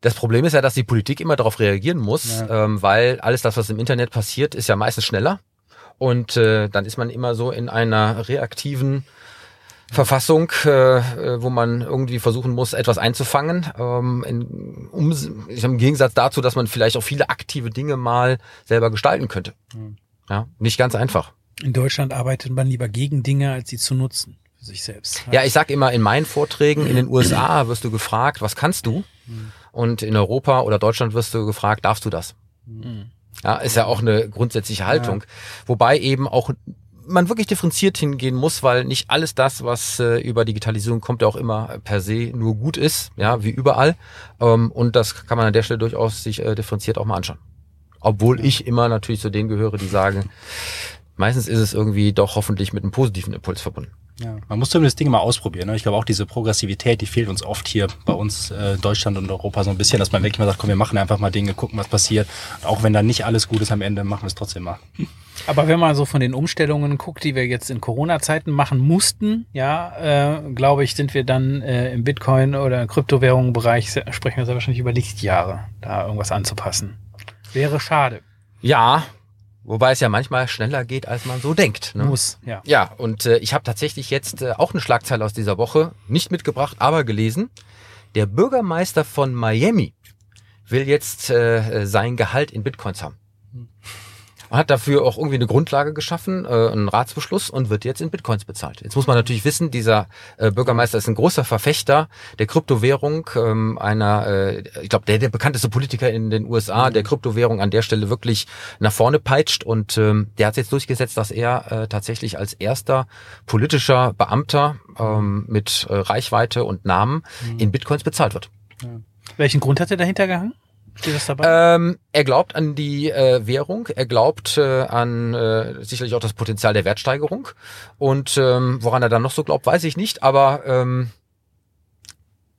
Das Problem ist ja, dass die Politik immer darauf reagieren muss, ja. ähm, weil alles das, was im Internet passiert, ist ja meistens schneller. Und äh, dann ist man immer so in einer reaktiven Verfassung, äh, äh wo man irgendwie versuchen muss, etwas einzufangen. Ähm, in, um, Im Gegensatz dazu, dass man vielleicht auch viele aktive Dinge mal selber gestalten könnte. Mhm. Ja, nicht ganz einfach. In Deutschland arbeitet man lieber gegen Dinge, als sie zu nutzen für sich selbst. Ja, ich sag immer in meinen Vorträgen, in den USA wirst du gefragt, was kannst du? Mhm. Und in Europa oder Deutschland wirst du gefragt, darfst du das? Mhm. Ja, ist ja auch eine grundsätzliche Haltung. Ja. Wobei eben auch man wirklich differenziert hingehen muss, weil nicht alles das, was äh, über Digitalisierung kommt, ja auch immer per se nur gut ist, ja, wie überall. Ähm, und das kann man an der Stelle durchaus sich äh, differenziert auch mal anschauen. Obwohl ich immer natürlich zu denen gehöre, die sagen, meistens ist es irgendwie doch hoffentlich mit einem positiven Impuls verbunden. Ja, man muss zumindest Dinge mal ausprobieren. Ne? Ich glaube auch diese Progressivität, die fehlt uns oft hier bei uns äh, Deutschland und Europa so ein bisschen, dass man wirklich mal sagt, komm, wir machen einfach mal Dinge, gucken, was passiert. Und auch wenn da nicht alles gut ist am Ende, machen wir es trotzdem mal. Aber wenn man so von den Umstellungen guckt, die wir jetzt in Corona-Zeiten machen mussten, ja, äh, glaube ich, sind wir dann äh, im Bitcoin- oder Kryptowährungsbereich, sprechen wir sehr wahrscheinlich über Lichtjahre, da irgendwas anzupassen. Wäre schade. Ja, Wobei es ja manchmal schneller geht, als man so denkt. Ne? Muss, ja. Ja, und äh, ich habe tatsächlich jetzt äh, auch eine Schlagzeile aus dieser Woche nicht mitgebracht, aber gelesen. Der Bürgermeister von Miami will jetzt äh, sein Gehalt in Bitcoins haben. Man hat dafür auch irgendwie eine Grundlage geschaffen, äh, einen Ratsbeschluss und wird jetzt in Bitcoins bezahlt. Jetzt muss man natürlich wissen, dieser äh, Bürgermeister ist ein großer Verfechter der Kryptowährung, ähm, einer, äh, ich glaube, der, der bekannteste Politiker in den USA, der Kryptowährung an der Stelle wirklich nach vorne peitscht und ähm, der hat jetzt durchgesetzt, dass er äh, tatsächlich als erster politischer Beamter ähm, mit äh, Reichweite und Namen in Bitcoins bezahlt wird. Welchen Grund hat er dahinter gehangen? Steht das dabei? Ähm, er glaubt an die äh, Währung, er glaubt äh, an äh, sicherlich auch das Potenzial der Wertsteigerung und ähm, woran er dann noch so glaubt, weiß ich nicht, aber ähm,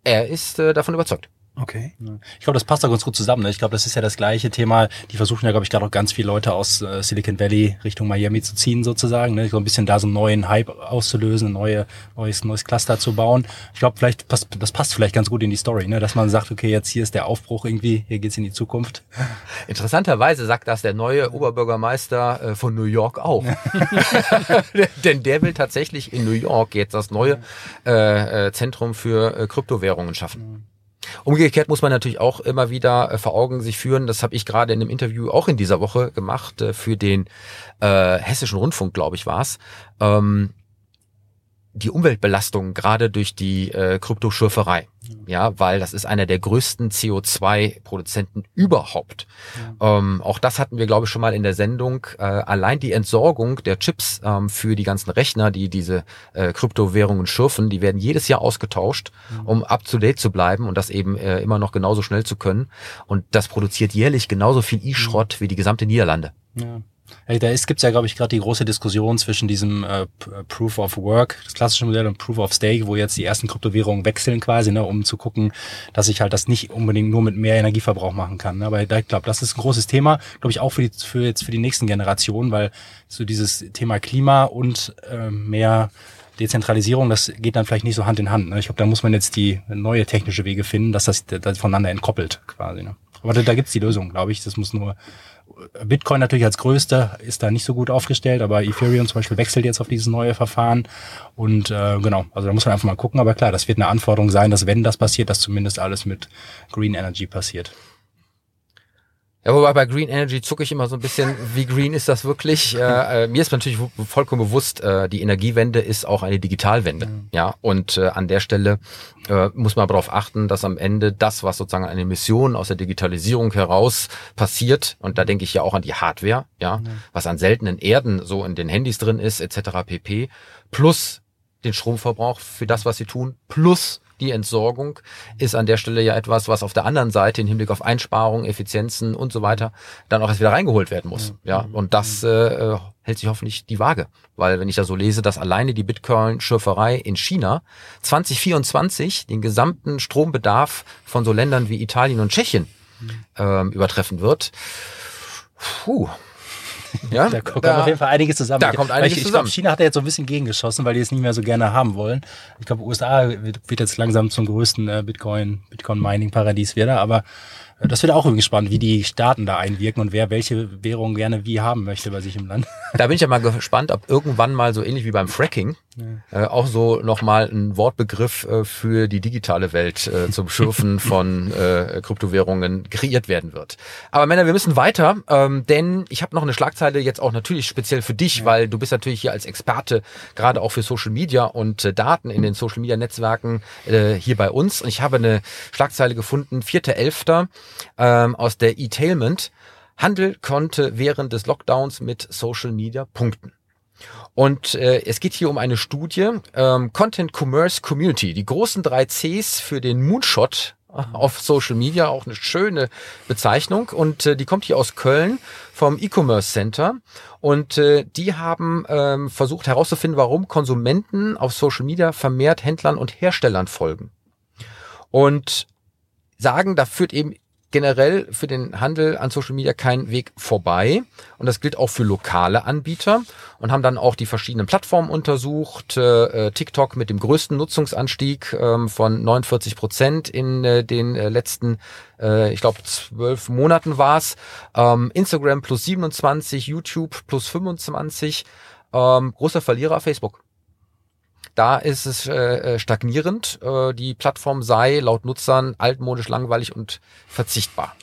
er ist äh, davon überzeugt. Okay. Ich glaube, das passt da ganz gut zusammen. Ne? Ich glaube, das ist ja das gleiche Thema. Die versuchen ja, glaube ich, gerade auch ganz viele Leute aus äh, Silicon Valley Richtung Miami zu ziehen, sozusagen. Ne? So ein bisschen da so einen neuen Hype auszulösen, ein neue, neues, neues Cluster zu bauen. Ich glaube, vielleicht passt, das passt vielleicht ganz gut in die Story, ne? dass man sagt, okay, jetzt hier ist der Aufbruch irgendwie, hier geht's in die Zukunft. Interessanterweise sagt das der neue Oberbürgermeister äh, von New York auch. Denn der will tatsächlich in New York jetzt das neue äh, äh, Zentrum für äh, Kryptowährungen schaffen. Umgekehrt muss man natürlich auch immer wieder äh, vor Augen sich führen, das habe ich gerade in einem Interview auch in dieser Woche gemacht, äh, für den äh, Hessischen Rundfunk, glaube ich, war's. Ähm, die Umweltbelastung gerade durch die äh, Kryptoschürferei. Ja, weil das ist einer der größten CO2-Produzenten überhaupt. Ähm, auch das hatten wir, glaube ich, schon mal in der Sendung. Äh, allein die Entsorgung der Chips ähm, für die ganzen Rechner, die diese äh, Kryptowährungen schürfen, die werden jedes Jahr ausgetauscht, um up-to-date zu bleiben und das eben äh, immer noch genauso schnell zu können. Und das produziert jährlich genauso viel E-Schrott wie die gesamte Niederlande. Ja. Da gibt es ja, glaube ich, gerade die große Diskussion zwischen diesem äh, äh, Proof of Work, das klassische Modell, und Proof of Stake, wo jetzt die ersten Kryptowährungen wechseln quasi, ne, um zu gucken, dass ich halt das nicht unbedingt nur mit mehr Energieverbrauch machen kann. Ne? Aber da, ich glaube, das ist ein großes Thema, glaube ich, auch für, die, für jetzt für die nächsten Generationen, weil so dieses Thema Klima und äh, mehr Dezentralisierung, das geht dann vielleicht nicht so Hand in Hand. Ne? Ich glaube, da muss man jetzt die neue technische Wege finden, dass das, das voneinander entkoppelt quasi. Ne? Aber da, da gibt's die Lösung, glaube ich. Das muss nur Bitcoin natürlich als größter ist da nicht so gut aufgestellt, aber Ethereum zum Beispiel wechselt jetzt auf dieses neue Verfahren. Und äh, genau, also da muss man einfach mal gucken. Aber klar, das wird eine Anforderung sein, dass wenn das passiert, dass zumindest alles mit Green Energy passiert. Ja, wobei bei Green Energy zucke ich immer so ein bisschen, wie green ist das wirklich? Äh, äh, mir ist natürlich vo- vollkommen bewusst, äh, die Energiewende ist auch eine Digitalwende. Ja, und äh, an der Stelle äh, muss man aber darauf achten, dass am Ende das, was sozusagen an Emissionen aus der Digitalisierung heraus passiert, und da denke ich ja auch an die Hardware, ja, was an seltenen Erden so in den Handys drin ist, etc. pp, plus den Stromverbrauch für das, was sie tun, plus die Entsorgung ist an der Stelle ja etwas, was auf der anderen Seite im Hinblick auf Einsparungen, Effizienzen und so weiter dann auch erst wieder reingeholt werden muss. Ja, und das äh, äh, hält sich hoffentlich die Waage, weil wenn ich da so lese, dass alleine die Bitcoin-Schürferei in China 2024 den gesamten Strombedarf von so Ländern wie Italien und Tschechien ähm, übertreffen wird. Puh. Ja, Da kommt auf jeden Fall einiges zusammen. da kommt einiges ich, ich zusammen. Glaub, China hat da jetzt so ein bisschen gegengeschossen, weil die es nicht mehr so gerne haben wollen. Ich glaube, USA wird, wird jetzt langsam zum größten äh, Bitcoin, Bitcoin-Mining-Paradies wieder, aber äh, das wird auch irgendwie spannend, wie die Staaten da einwirken und wer welche Währung gerne wie haben möchte bei sich im Land. Da bin ich ja mal gespannt, ob irgendwann mal so ähnlich wie beim Fracking äh, auch so nochmal ein Wortbegriff äh, für die digitale Welt äh, zum Schürfen von äh, Kryptowährungen kreiert werden wird. Aber Männer, wir müssen weiter, ähm, denn ich habe noch eine Schlagzeile jetzt auch natürlich speziell für dich, weil du bist natürlich hier als Experte gerade auch für Social Media und äh, Daten in den Social Media Netzwerken äh, hier bei uns. Und ich habe eine Schlagzeile gefunden, 4.11. Ähm, aus der E-Tailment. Handel konnte während des Lockdowns mit Social Media punkten. Und äh, es geht hier um eine Studie, ähm, Content Commerce Community, die großen drei Cs für den Moonshot auf Social Media, auch eine schöne Bezeichnung. Und äh, die kommt hier aus Köln vom E-Commerce Center. Und äh, die haben ähm, versucht herauszufinden, warum Konsumenten auf Social Media vermehrt Händlern und Herstellern folgen. Und sagen, da führt eben generell für den Handel an Social Media kein Weg vorbei. Und das gilt auch für lokale Anbieter und haben dann auch die verschiedenen Plattformen untersucht. Äh, TikTok mit dem größten Nutzungsanstieg ähm, von 49 Prozent in äh, den äh, letzten, äh, ich glaube, zwölf Monaten war's. Ähm, Instagram plus 27, YouTube plus 25. Ähm, großer Verlierer Facebook. Da ist es äh, äh, stagnierend. Äh, die Plattform sei laut Nutzern altmodisch, langweilig und verzichtbar.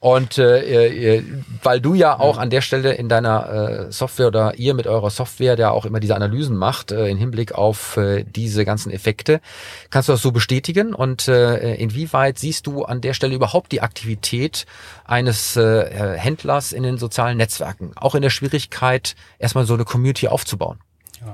Und äh, äh, weil du ja auch an der Stelle in deiner äh, Software oder ihr mit eurer Software, der auch immer diese Analysen macht, äh, in Hinblick auf äh, diese ganzen Effekte, kannst du das so bestätigen? Und äh, inwieweit siehst du an der Stelle überhaupt die Aktivität eines äh, Händlers in den sozialen Netzwerken? Auch in der Schwierigkeit, erstmal so eine Community aufzubauen?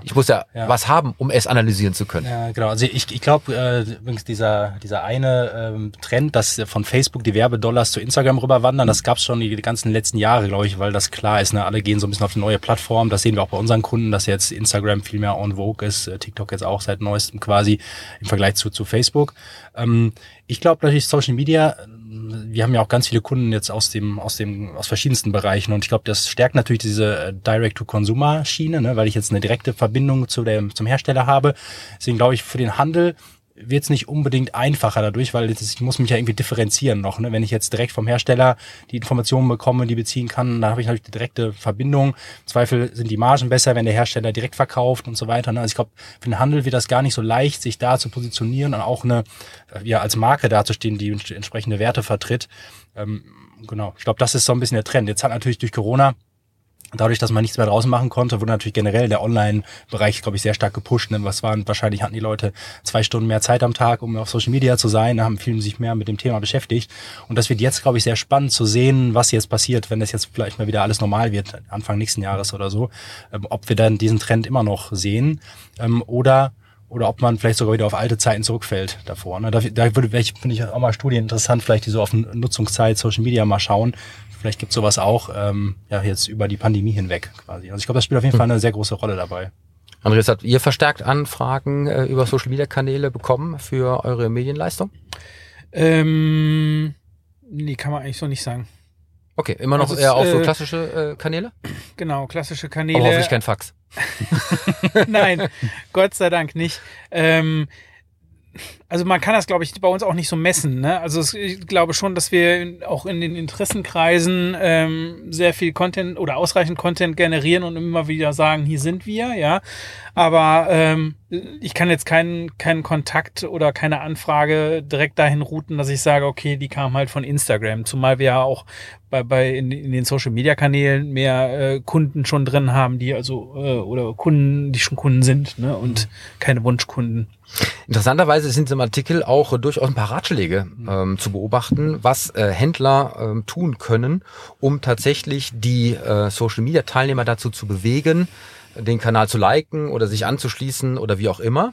Ich muss ja, ja, was haben, um es analysieren zu können. Ja, genau. Also ich, ich glaube, äh, übrigens dieser, dieser eine ähm, Trend, dass von Facebook die Werbedollars zu Instagram rüberwandern, das gab es schon die, die ganzen letzten Jahre, glaube ich, weil das klar ist. Ne? Alle gehen so ein bisschen auf die neue Plattform. Das sehen wir auch bei unseren Kunden, dass jetzt Instagram viel mehr on vogue ist, äh, TikTok jetzt auch seit neuestem quasi im Vergleich zu, zu Facebook. Ähm, ich glaube natürlich Social Media wir haben ja auch ganz viele Kunden jetzt aus dem, aus dem, aus verschiedensten Bereichen und ich glaube, das stärkt natürlich diese äh, Direct-to-Consumer-Schiene, ne, weil ich jetzt eine direkte Verbindung zu der, zum Hersteller habe. Deswegen glaube ich, für den Handel wird es nicht unbedingt einfacher dadurch, weil das, ich muss mich ja irgendwie differenzieren noch. Ne? Wenn ich jetzt direkt vom Hersteller die Informationen bekomme, die beziehen kann, dann habe ich natürlich die direkte Verbindung. Im Zweifel sind die Margen besser, wenn der Hersteller direkt verkauft und so weiter. Ne? Also ich glaube, für den Handel wird das gar nicht so leicht, sich da zu positionieren und auch eine, ja, als Marke dazustehen, die entsprechende Werte vertritt. Ähm, genau, ich glaube, das ist so ein bisschen der Trend. Jetzt hat natürlich durch Corona Dadurch, dass man nichts mehr draußen machen konnte, wurde natürlich generell der Online-Bereich, glaube ich, sehr stark gepusht. Ne? Was waren, wahrscheinlich hatten die Leute zwei Stunden mehr Zeit am Tag, um auf Social Media zu sein, haben vielen sich mehr mit dem Thema beschäftigt. Und das wird jetzt, glaube ich, sehr spannend zu sehen, was jetzt passiert, wenn das jetzt vielleicht mal wieder alles normal wird, Anfang nächsten Jahres oder so. Ähm, ob wir dann diesen Trend immer noch sehen ähm, oder oder ob man vielleicht sogar wieder auf alte Zeiten zurückfällt davor. Ne? Da, da würde, finde ich auch mal Studien interessant, vielleicht die so auf Nutzungszeit Social Media mal schauen, Vielleicht gibt sowas auch ähm, ja jetzt über die Pandemie hinweg quasi. Also ich glaube, das spielt auf jeden hm. Fall eine sehr große Rolle dabei. Andreas, habt ihr verstärkt Anfragen äh, über Social Media Kanäle bekommen für eure Medienleistung? Ähm, nee, kann man eigentlich so nicht sagen. Okay, immer noch also eher auf so äh, klassische äh, Kanäle? Genau, klassische Kanäle. Aber hoffentlich kein Fax. Nein, Gott sei Dank nicht. Ähm, also man kann das, glaube ich, bei uns auch nicht so messen. Ne? Also ich glaube schon, dass wir auch in den Interessenkreisen ähm, sehr viel Content oder ausreichend Content generieren und immer wieder sagen, hier sind wir, ja. Aber ähm, ich kann jetzt keinen keinen Kontakt oder keine Anfrage direkt dahin routen, dass ich sage, okay, die kam halt von Instagram. Zumal wir ja auch bei, bei in, in den Social Media Kanälen mehr äh, Kunden schon drin haben, die also äh, oder Kunden, die schon Kunden sind, ne? Und mhm. keine Wunschkunden. Interessanterweise sind im Artikel auch durchaus ein paar Ratschläge ähm, zu beobachten, was äh, Händler ähm, tun können, um tatsächlich die äh, Social Media Teilnehmer dazu zu bewegen, den Kanal zu liken oder sich anzuschließen oder wie auch immer.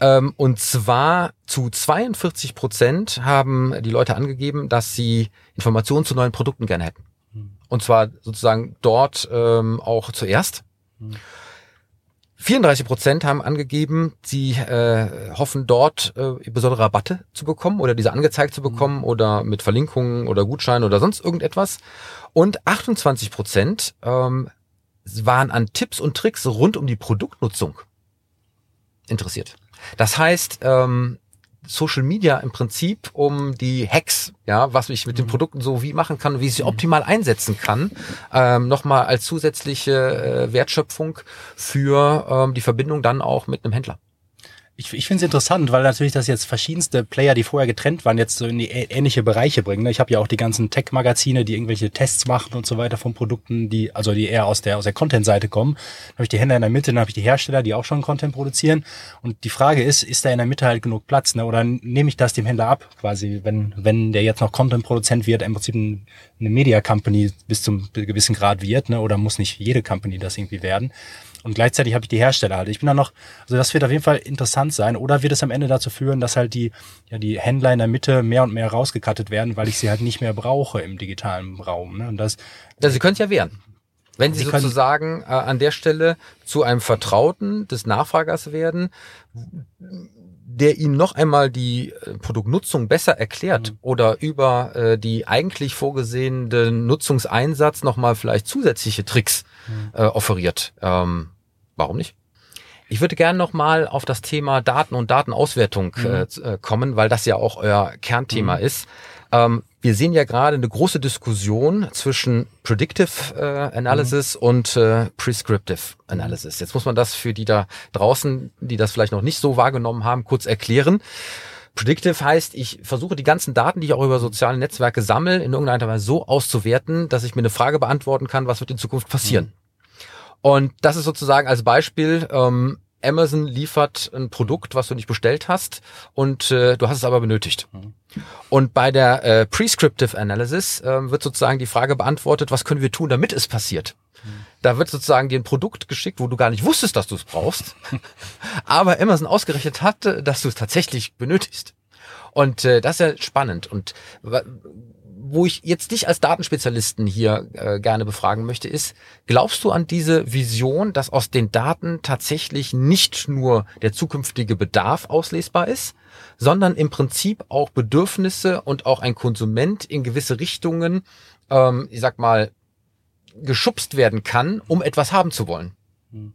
Ähm, und zwar zu 42 Prozent haben die Leute angegeben, dass sie Informationen zu neuen Produkten gerne hätten. Und zwar sozusagen dort ähm, auch zuerst. 34 Prozent haben angegeben, sie äh, hoffen dort äh, besondere Rabatte zu bekommen oder diese angezeigt zu bekommen mhm. oder mit Verlinkungen oder Gutscheinen oder sonst irgendetwas. Und 28 Prozent ähm, waren an Tipps und Tricks rund um die Produktnutzung interessiert. Das heißt, ähm, Social Media im Prinzip um die Hacks, ja, was ich mit den mhm. Produkten so wie machen kann, wie ich sie optimal einsetzen kann, ähm, nochmal als zusätzliche äh, Wertschöpfung für ähm, die Verbindung dann auch mit einem Händler. Ich, ich finde es interessant, weil natürlich das jetzt verschiedenste Player, die vorher getrennt waren, jetzt so in die ähnliche Bereiche bringen. Ne? Ich habe ja auch die ganzen Tech-Magazine, die irgendwelche Tests machen und so weiter von Produkten, die also die eher aus der aus der Content-Seite kommen. Dann habe ich die Händler in der Mitte, dann habe ich die Hersteller, die auch schon Content produzieren. Und die Frage ist, ist da in der Mitte halt genug Platz? Ne? Oder nehme ich das dem Händler ab, quasi, wenn wenn der jetzt noch Content-Produzent wird, im Prinzip eine Media Company bis zum gewissen Grad wird, ne? Oder muss nicht jede Company das irgendwie werden? Und gleichzeitig habe ich die Hersteller halt. Ich bin da noch, also das wird auf jeden Fall interessant sein. Oder wird es am Ende dazu führen, dass halt die, ja, die Händler in der Mitte mehr und mehr rausgekattet werden, weil ich sie halt nicht mehr brauche im digitalen Raum. Ne? Und das, ja, sie können es ja wehren. Wenn Sie, Sie sozusagen äh, an der Stelle zu einem Vertrauten des Nachfragers werden, der Ihnen noch einmal die äh, Produktnutzung besser erklärt mhm. oder über äh, die eigentlich vorgesehenen Nutzungseinsatz nochmal vielleicht zusätzliche Tricks mhm. äh, offeriert. Ähm, warum nicht? Ich würde gerne nochmal auf das Thema Daten und Datenauswertung mhm. äh, äh kommen, weil das ja auch euer Kernthema mhm. ist. Ähm, wir sehen ja gerade eine große Diskussion zwischen Predictive äh, Analysis mhm. und äh, Prescriptive Analysis. Jetzt muss man das für die da draußen, die das vielleicht noch nicht so wahrgenommen haben, kurz erklären. Predictive heißt, ich versuche die ganzen Daten, die ich auch über soziale Netzwerke sammle, in irgendeiner Weise so auszuwerten, dass ich mir eine Frage beantworten kann, was wird in Zukunft passieren. Und das ist sozusagen als Beispiel, ähm, Amazon liefert ein Produkt, was du nicht bestellt hast und äh, du hast es aber benötigt. Mhm. Und bei der äh, Prescriptive Analysis äh, wird sozusagen die Frage beantwortet, was können wir tun, damit es passiert. Mhm. Da wird sozusagen dir ein Produkt geschickt, wo du gar nicht wusstest, dass du es brauchst, aber Amazon ausgerechnet hatte, dass du es tatsächlich benötigst. Und äh, das ist ja spannend. Und wo ich jetzt dich als Datenspezialisten hier äh, gerne befragen möchte, ist, glaubst du an diese Vision, dass aus den Daten tatsächlich nicht nur der zukünftige Bedarf auslesbar ist, sondern im Prinzip auch Bedürfnisse und auch ein Konsument in gewisse Richtungen, ähm, ich sag mal, geschubst werden kann, um etwas haben zu wollen? Hm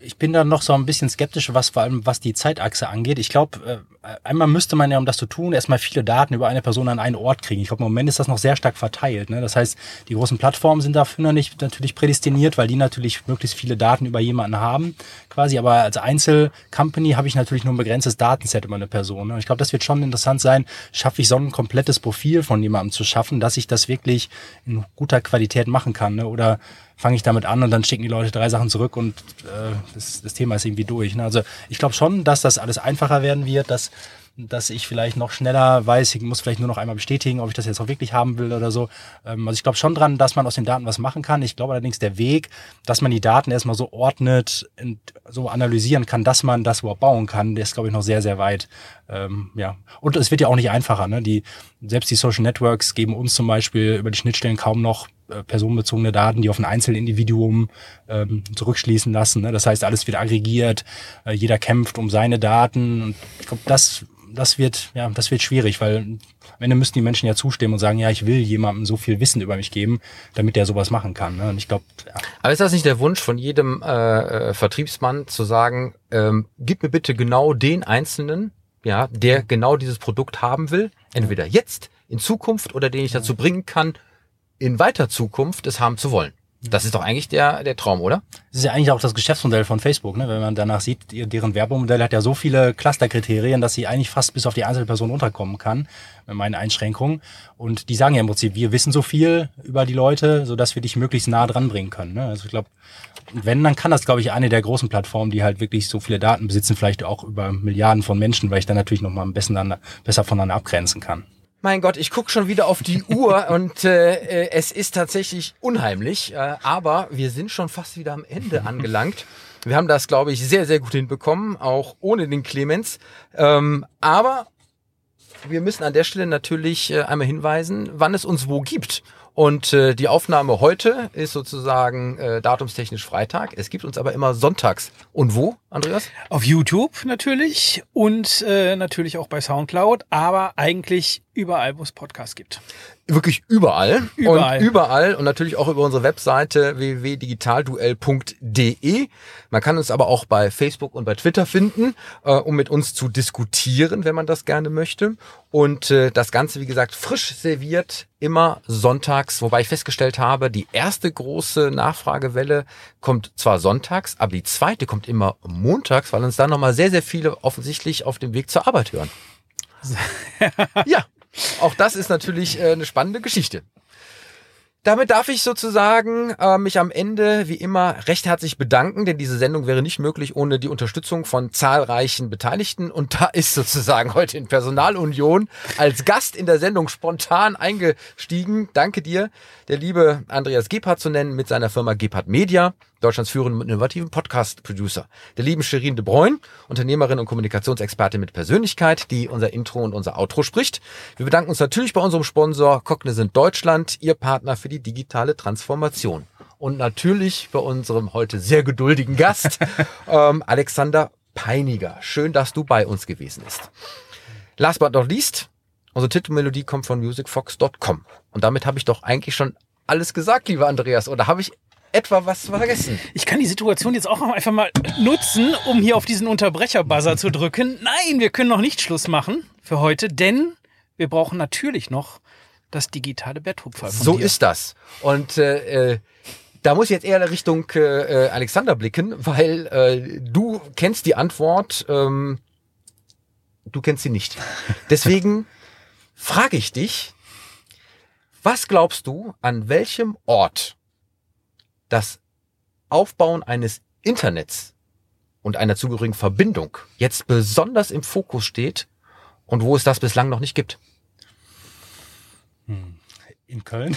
ich bin da noch so ein bisschen skeptisch, was vor allem was die Zeitachse angeht. Ich glaube, äh, einmal müsste man ja, um das zu tun, erstmal viele Daten über eine Person an einen Ort kriegen. Ich glaube, im Moment ist das noch sehr stark verteilt. Ne? Das heißt, die großen Plattformen sind dafür noch nicht natürlich prädestiniert, weil die natürlich möglichst viele Daten über jemanden haben, quasi. Aber als Einzelcompany habe ich natürlich nur ein begrenztes Datenset über eine Person. Ne? Ich glaube, das wird schon interessant sein, schaffe ich so ein komplettes Profil von jemandem zu schaffen, dass ich das wirklich in guter Qualität machen kann. Ne? Oder fange ich damit an und dann schicken die Leute drei Sachen zurück und äh, das, das Thema ist irgendwie durch. Ne? Also ich glaube schon, dass das alles einfacher werden wird, dass dass ich vielleicht noch schneller weiß, ich muss vielleicht nur noch einmal bestätigen, ob ich das jetzt auch wirklich haben will oder so. Ähm, also ich glaube schon dran, dass man aus den Daten was machen kann. Ich glaube allerdings der Weg, dass man die Daten erstmal so ordnet und so analysieren kann, dass man das überhaupt bauen kann, der ist, glaube ich, noch sehr, sehr weit. Ähm, ja. Und es wird ja auch nicht einfacher. Ne? Die, selbst die Social Networks geben uns zum Beispiel über die Schnittstellen kaum noch äh, personenbezogene Daten, die auf ein Einzelindividuum ähm, zurückschließen lassen. Ne? Das heißt, alles wird aggregiert, äh, jeder kämpft um seine Daten. Und ich glaube, das das wird, ja, das wird schwierig, weil am Ende müssen die Menschen ja zustimmen und sagen, ja, ich will jemandem so viel Wissen über mich geben, damit der sowas machen kann. Ne? Und ich glaube, ja. Aber ist das nicht der Wunsch von jedem äh, äh, Vertriebsmann zu sagen, ähm, gib mir bitte genau den Einzelnen, ja, der genau dieses Produkt haben will, entweder jetzt, in Zukunft oder den ich dazu bringen kann, in weiter Zukunft es haben zu wollen? Das ist doch eigentlich der, der Traum, oder? Das ist ja eigentlich auch das Geschäftsmodell von Facebook, ne? Wenn man danach sieht, deren Werbemodell hat ja so viele Clusterkriterien, dass sie eigentlich fast bis auf die einzelne Person runterkommen kann, mit meinen Einschränkungen. Und die sagen ja im Prinzip, wir wissen so viel über die Leute, so dass wir dich möglichst nah dran bringen können. Ne? Also ich glaube, wenn, dann kann das, glaube ich, eine der großen Plattformen, die halt wirklich so viele Daten besitzen, vielleicht auch über Milliarden von Menschen, weil ich dann natürlich nochmal am besten dann besser voneinander abgrenzen kann. Mein Gott, ich guck schon wieder auf die Uhr und äh, äh, es ist tatsächlich unheimlich, äh, aber wir sind schon fast wieder am Ende angelangt. Wir haben das, glaube ich, sehr, sehr gut hinbekommen, auch ohne den Clemens. Ähm, aber wir müssen an der Stelle natürlich äh, einmal hinweisen, wann es uns wo gibt. Und äh, die Aufnahme heute ist sozusagen äh, datumstechnisch Freitag. Es gibt uns aber immer sonntags. Und wo, Andreas? Auf YouTube natürlich und äh, natürlich auch bei Soundcloud, aber eigentlich überall, wo es Podcasts gibt. Wirklich überall. Überall. Und überall und natürlich auch über unsere Webseite www.digitalduell.de. Man kann uns aber auch bei Facebook und bei Twitter finden, äh, um mit uns zu diskutieren, wenn man das gerne möchte. Und äh, das Ganze, wie gesagt, frisch serviert, immer sonntags, wobei ich festgestellt habe, die erste große Nachfragewelle kommt zwar sonntags, aber die zweite kommt immer montags, weil uns dann nochmal sehr, sehr viele offensichtlich auf dem Weg zur Arbeit hören. ja, auch das ist natürlich äh, eine spannende Geschichte. Damit darf ich sozusagen äh, mich am Ende wie immer recht herzlich bedanken, denn diese Sendung wäre nicht möglich ohne die Unterstützung von zahlreichen Beteiligten. Und da ist sozusagen heute in Personalunion als Gast in der Sendung spontan eingestiegen. Danke dir, der liebe Andreas Gebhardt zu nennen mit seiner Firma Gebhardt Media. Deutschlands führenden innovativen Podcast-Producer. Der lieben Sherin de Bruyne, Unternehmerin und Kommunikationsexpertin mit Persönlichkeit, die unser Intro und unser Outro spricht. Wir bedanken uns natürlich bei unserem Sponsor Cognizant Deutschland, ihr Partner für die digitale Transformation. Und natürlich bei unserem heute sehr geduldigen Gast, ähm, Alexander Peiniger. Schön, dass du bei uns gewesen bist. Last but not least, unsere Titelmelodie kommt von musicfox.com. Und damit habe ich doch eigentlich schon alles gesagt, lieber Andreas. Oder habe ich etwa was vergessen? Ich kann die Situation jetzt auch einfach mal nutzen, um hier auf diesen Unterbrecher-Buzzer zu drücken. Nein, wir können noch nicht Schluss machen für heute, denn wir brauchen natürlich noch das digitale Betthupfer. So dir. ist das. Und äh, äh, da muss ich jetzt eher Richtung äh, Alexander blicken, weil äh, du kennst die Antwort, ähm, du kennst sie nicht. Deswegen frage ich dich, was glaubst du, an welchem Ort das Aufbauen eines Internets und einer zugehörigen Verbindung jetzt besonders im Fokus steht und wo es das bislang noch nicht gibt? Hm. In Köln?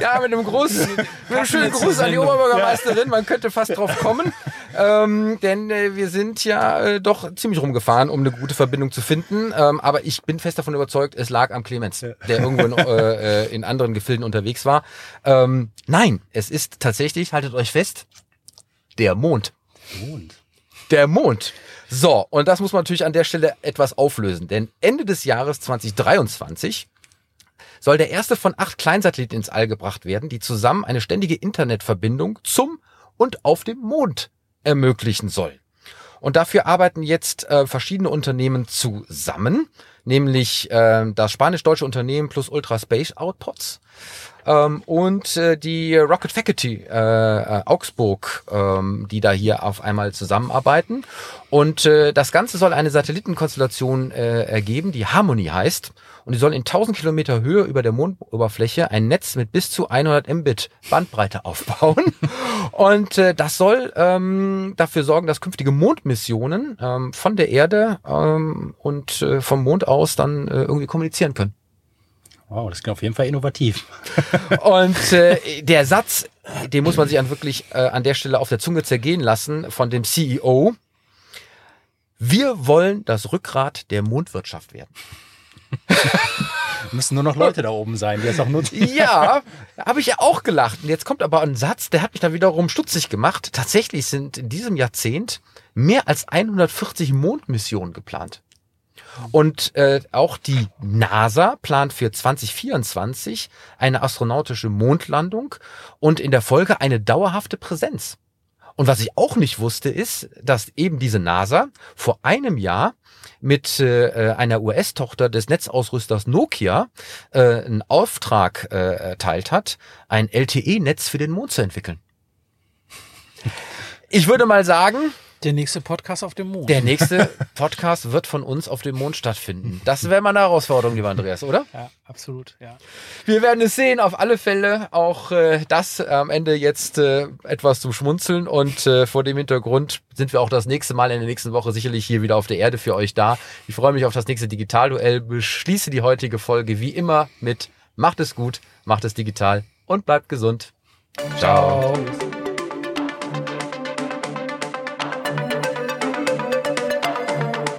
ja, mit einem großen, mit einem schönen Gruß an die Oberbürgermeisterin. Man könnte fast drauf kommen. Ähm, denn äh, wir sind ja äh, doch ziemlich rumgefahren, um eine gute Verbindung zu finden. Ähm, aber ich bin fest davon überzeugt, es lag am Clemens, ja. der irgendwo in, äh, äh, in anderen Gefilden unterwegs war. Ähm, nein, es ist tatsächlich, haltet euch fest, der Mond. Mond. Der Mond. So, und das muss man natürlich an der Stelle etwas auflösen, denn Ende des Jahres 2023 soll der erste von acht Kleinsatelliten ins All gebracht werden, die zusammen eine ständige Internetverbindung zum und auf dem Mond ermöglichen soll. Und dafür arbeiten jetzt äh, verschiedene Unternehmen zusammen, nämlich äh, das spanisch-deutsche Unternehmen plus Ultra Space Outpots ähm, und äh, die Rocket Faculty äh, äh, Augsburg, ähm, die da hier auf einmal zusammenarbeiten. Und äh, das Ganze soll eine Satellitenkonstellation äh, ergeben, die Harmony heißt. Und die soll in 1000 Kilometer Höhe über der Mondoberfläche ein Netz mit bis zu 100 Mbit Bandbreite aufbauen. Und äh, das soll ähm, dafür sorgen, dass künftige Mondmissionen ähm, von der Erde ähm, und äh, vom Mond aus dann äh, irgendwie kommunizieren können. Wow, das klingt auf jeden Fall innovativ. Und äh, der Satz, den muss man sich an wirklich äh, an der Stelle auf der Zunge zergehen lassen von dem CEO. Wir wollen das Rückgrat der Mondwirtschaft werden. Müssen nur noch Leute da oben sein, die es auch nutzen. Ja, habe ich ja auch gelacht. Und jetzt kommt aber ein Satz, der hat mich da wiederum stutzig gemacht. Tatsächlich sind in diesem Jahrzehnt mehr als 140 Mondmissionen geplant. Und äh, auch die NASA plant für 2024 eine astronautische Mondlandung und in der Folge eine dauerhafte Präsenz. Und was ich auch nicht wusste, ist, dass eben diese NASA vor einem Jahr mit äh, einer US-Tochter des Netzausrüsters Nokia äh, einen Auftrag äh, erteilt hat, ein LTE-Netz für den Mond zu entwickeln. Ich würde mal sagen, der nächste Podcast auf dem Mond. Der nächste Podcast wird von uns auf dem Mond stattfinden. Das wäre mal eine Herausforderung, lieber Andreas, oder? Ja, absolut, ja. Wir werden es sehen, auf alle Fälle. Auch äh, das am Ende jetzt äh, etwas zum Schmunzeln. Und äh, vor dem Hintergrund sind wir auch das nächste Mal in der nächsten Woche sicherlich hier wieder auf der Erde für euch da. Ich freue mich auf das nächste Digitalduell. Beschließe die heutige Folge wie immer mit Macht es gut, macht es digital und bleibt gesund. Ciao. Ciao.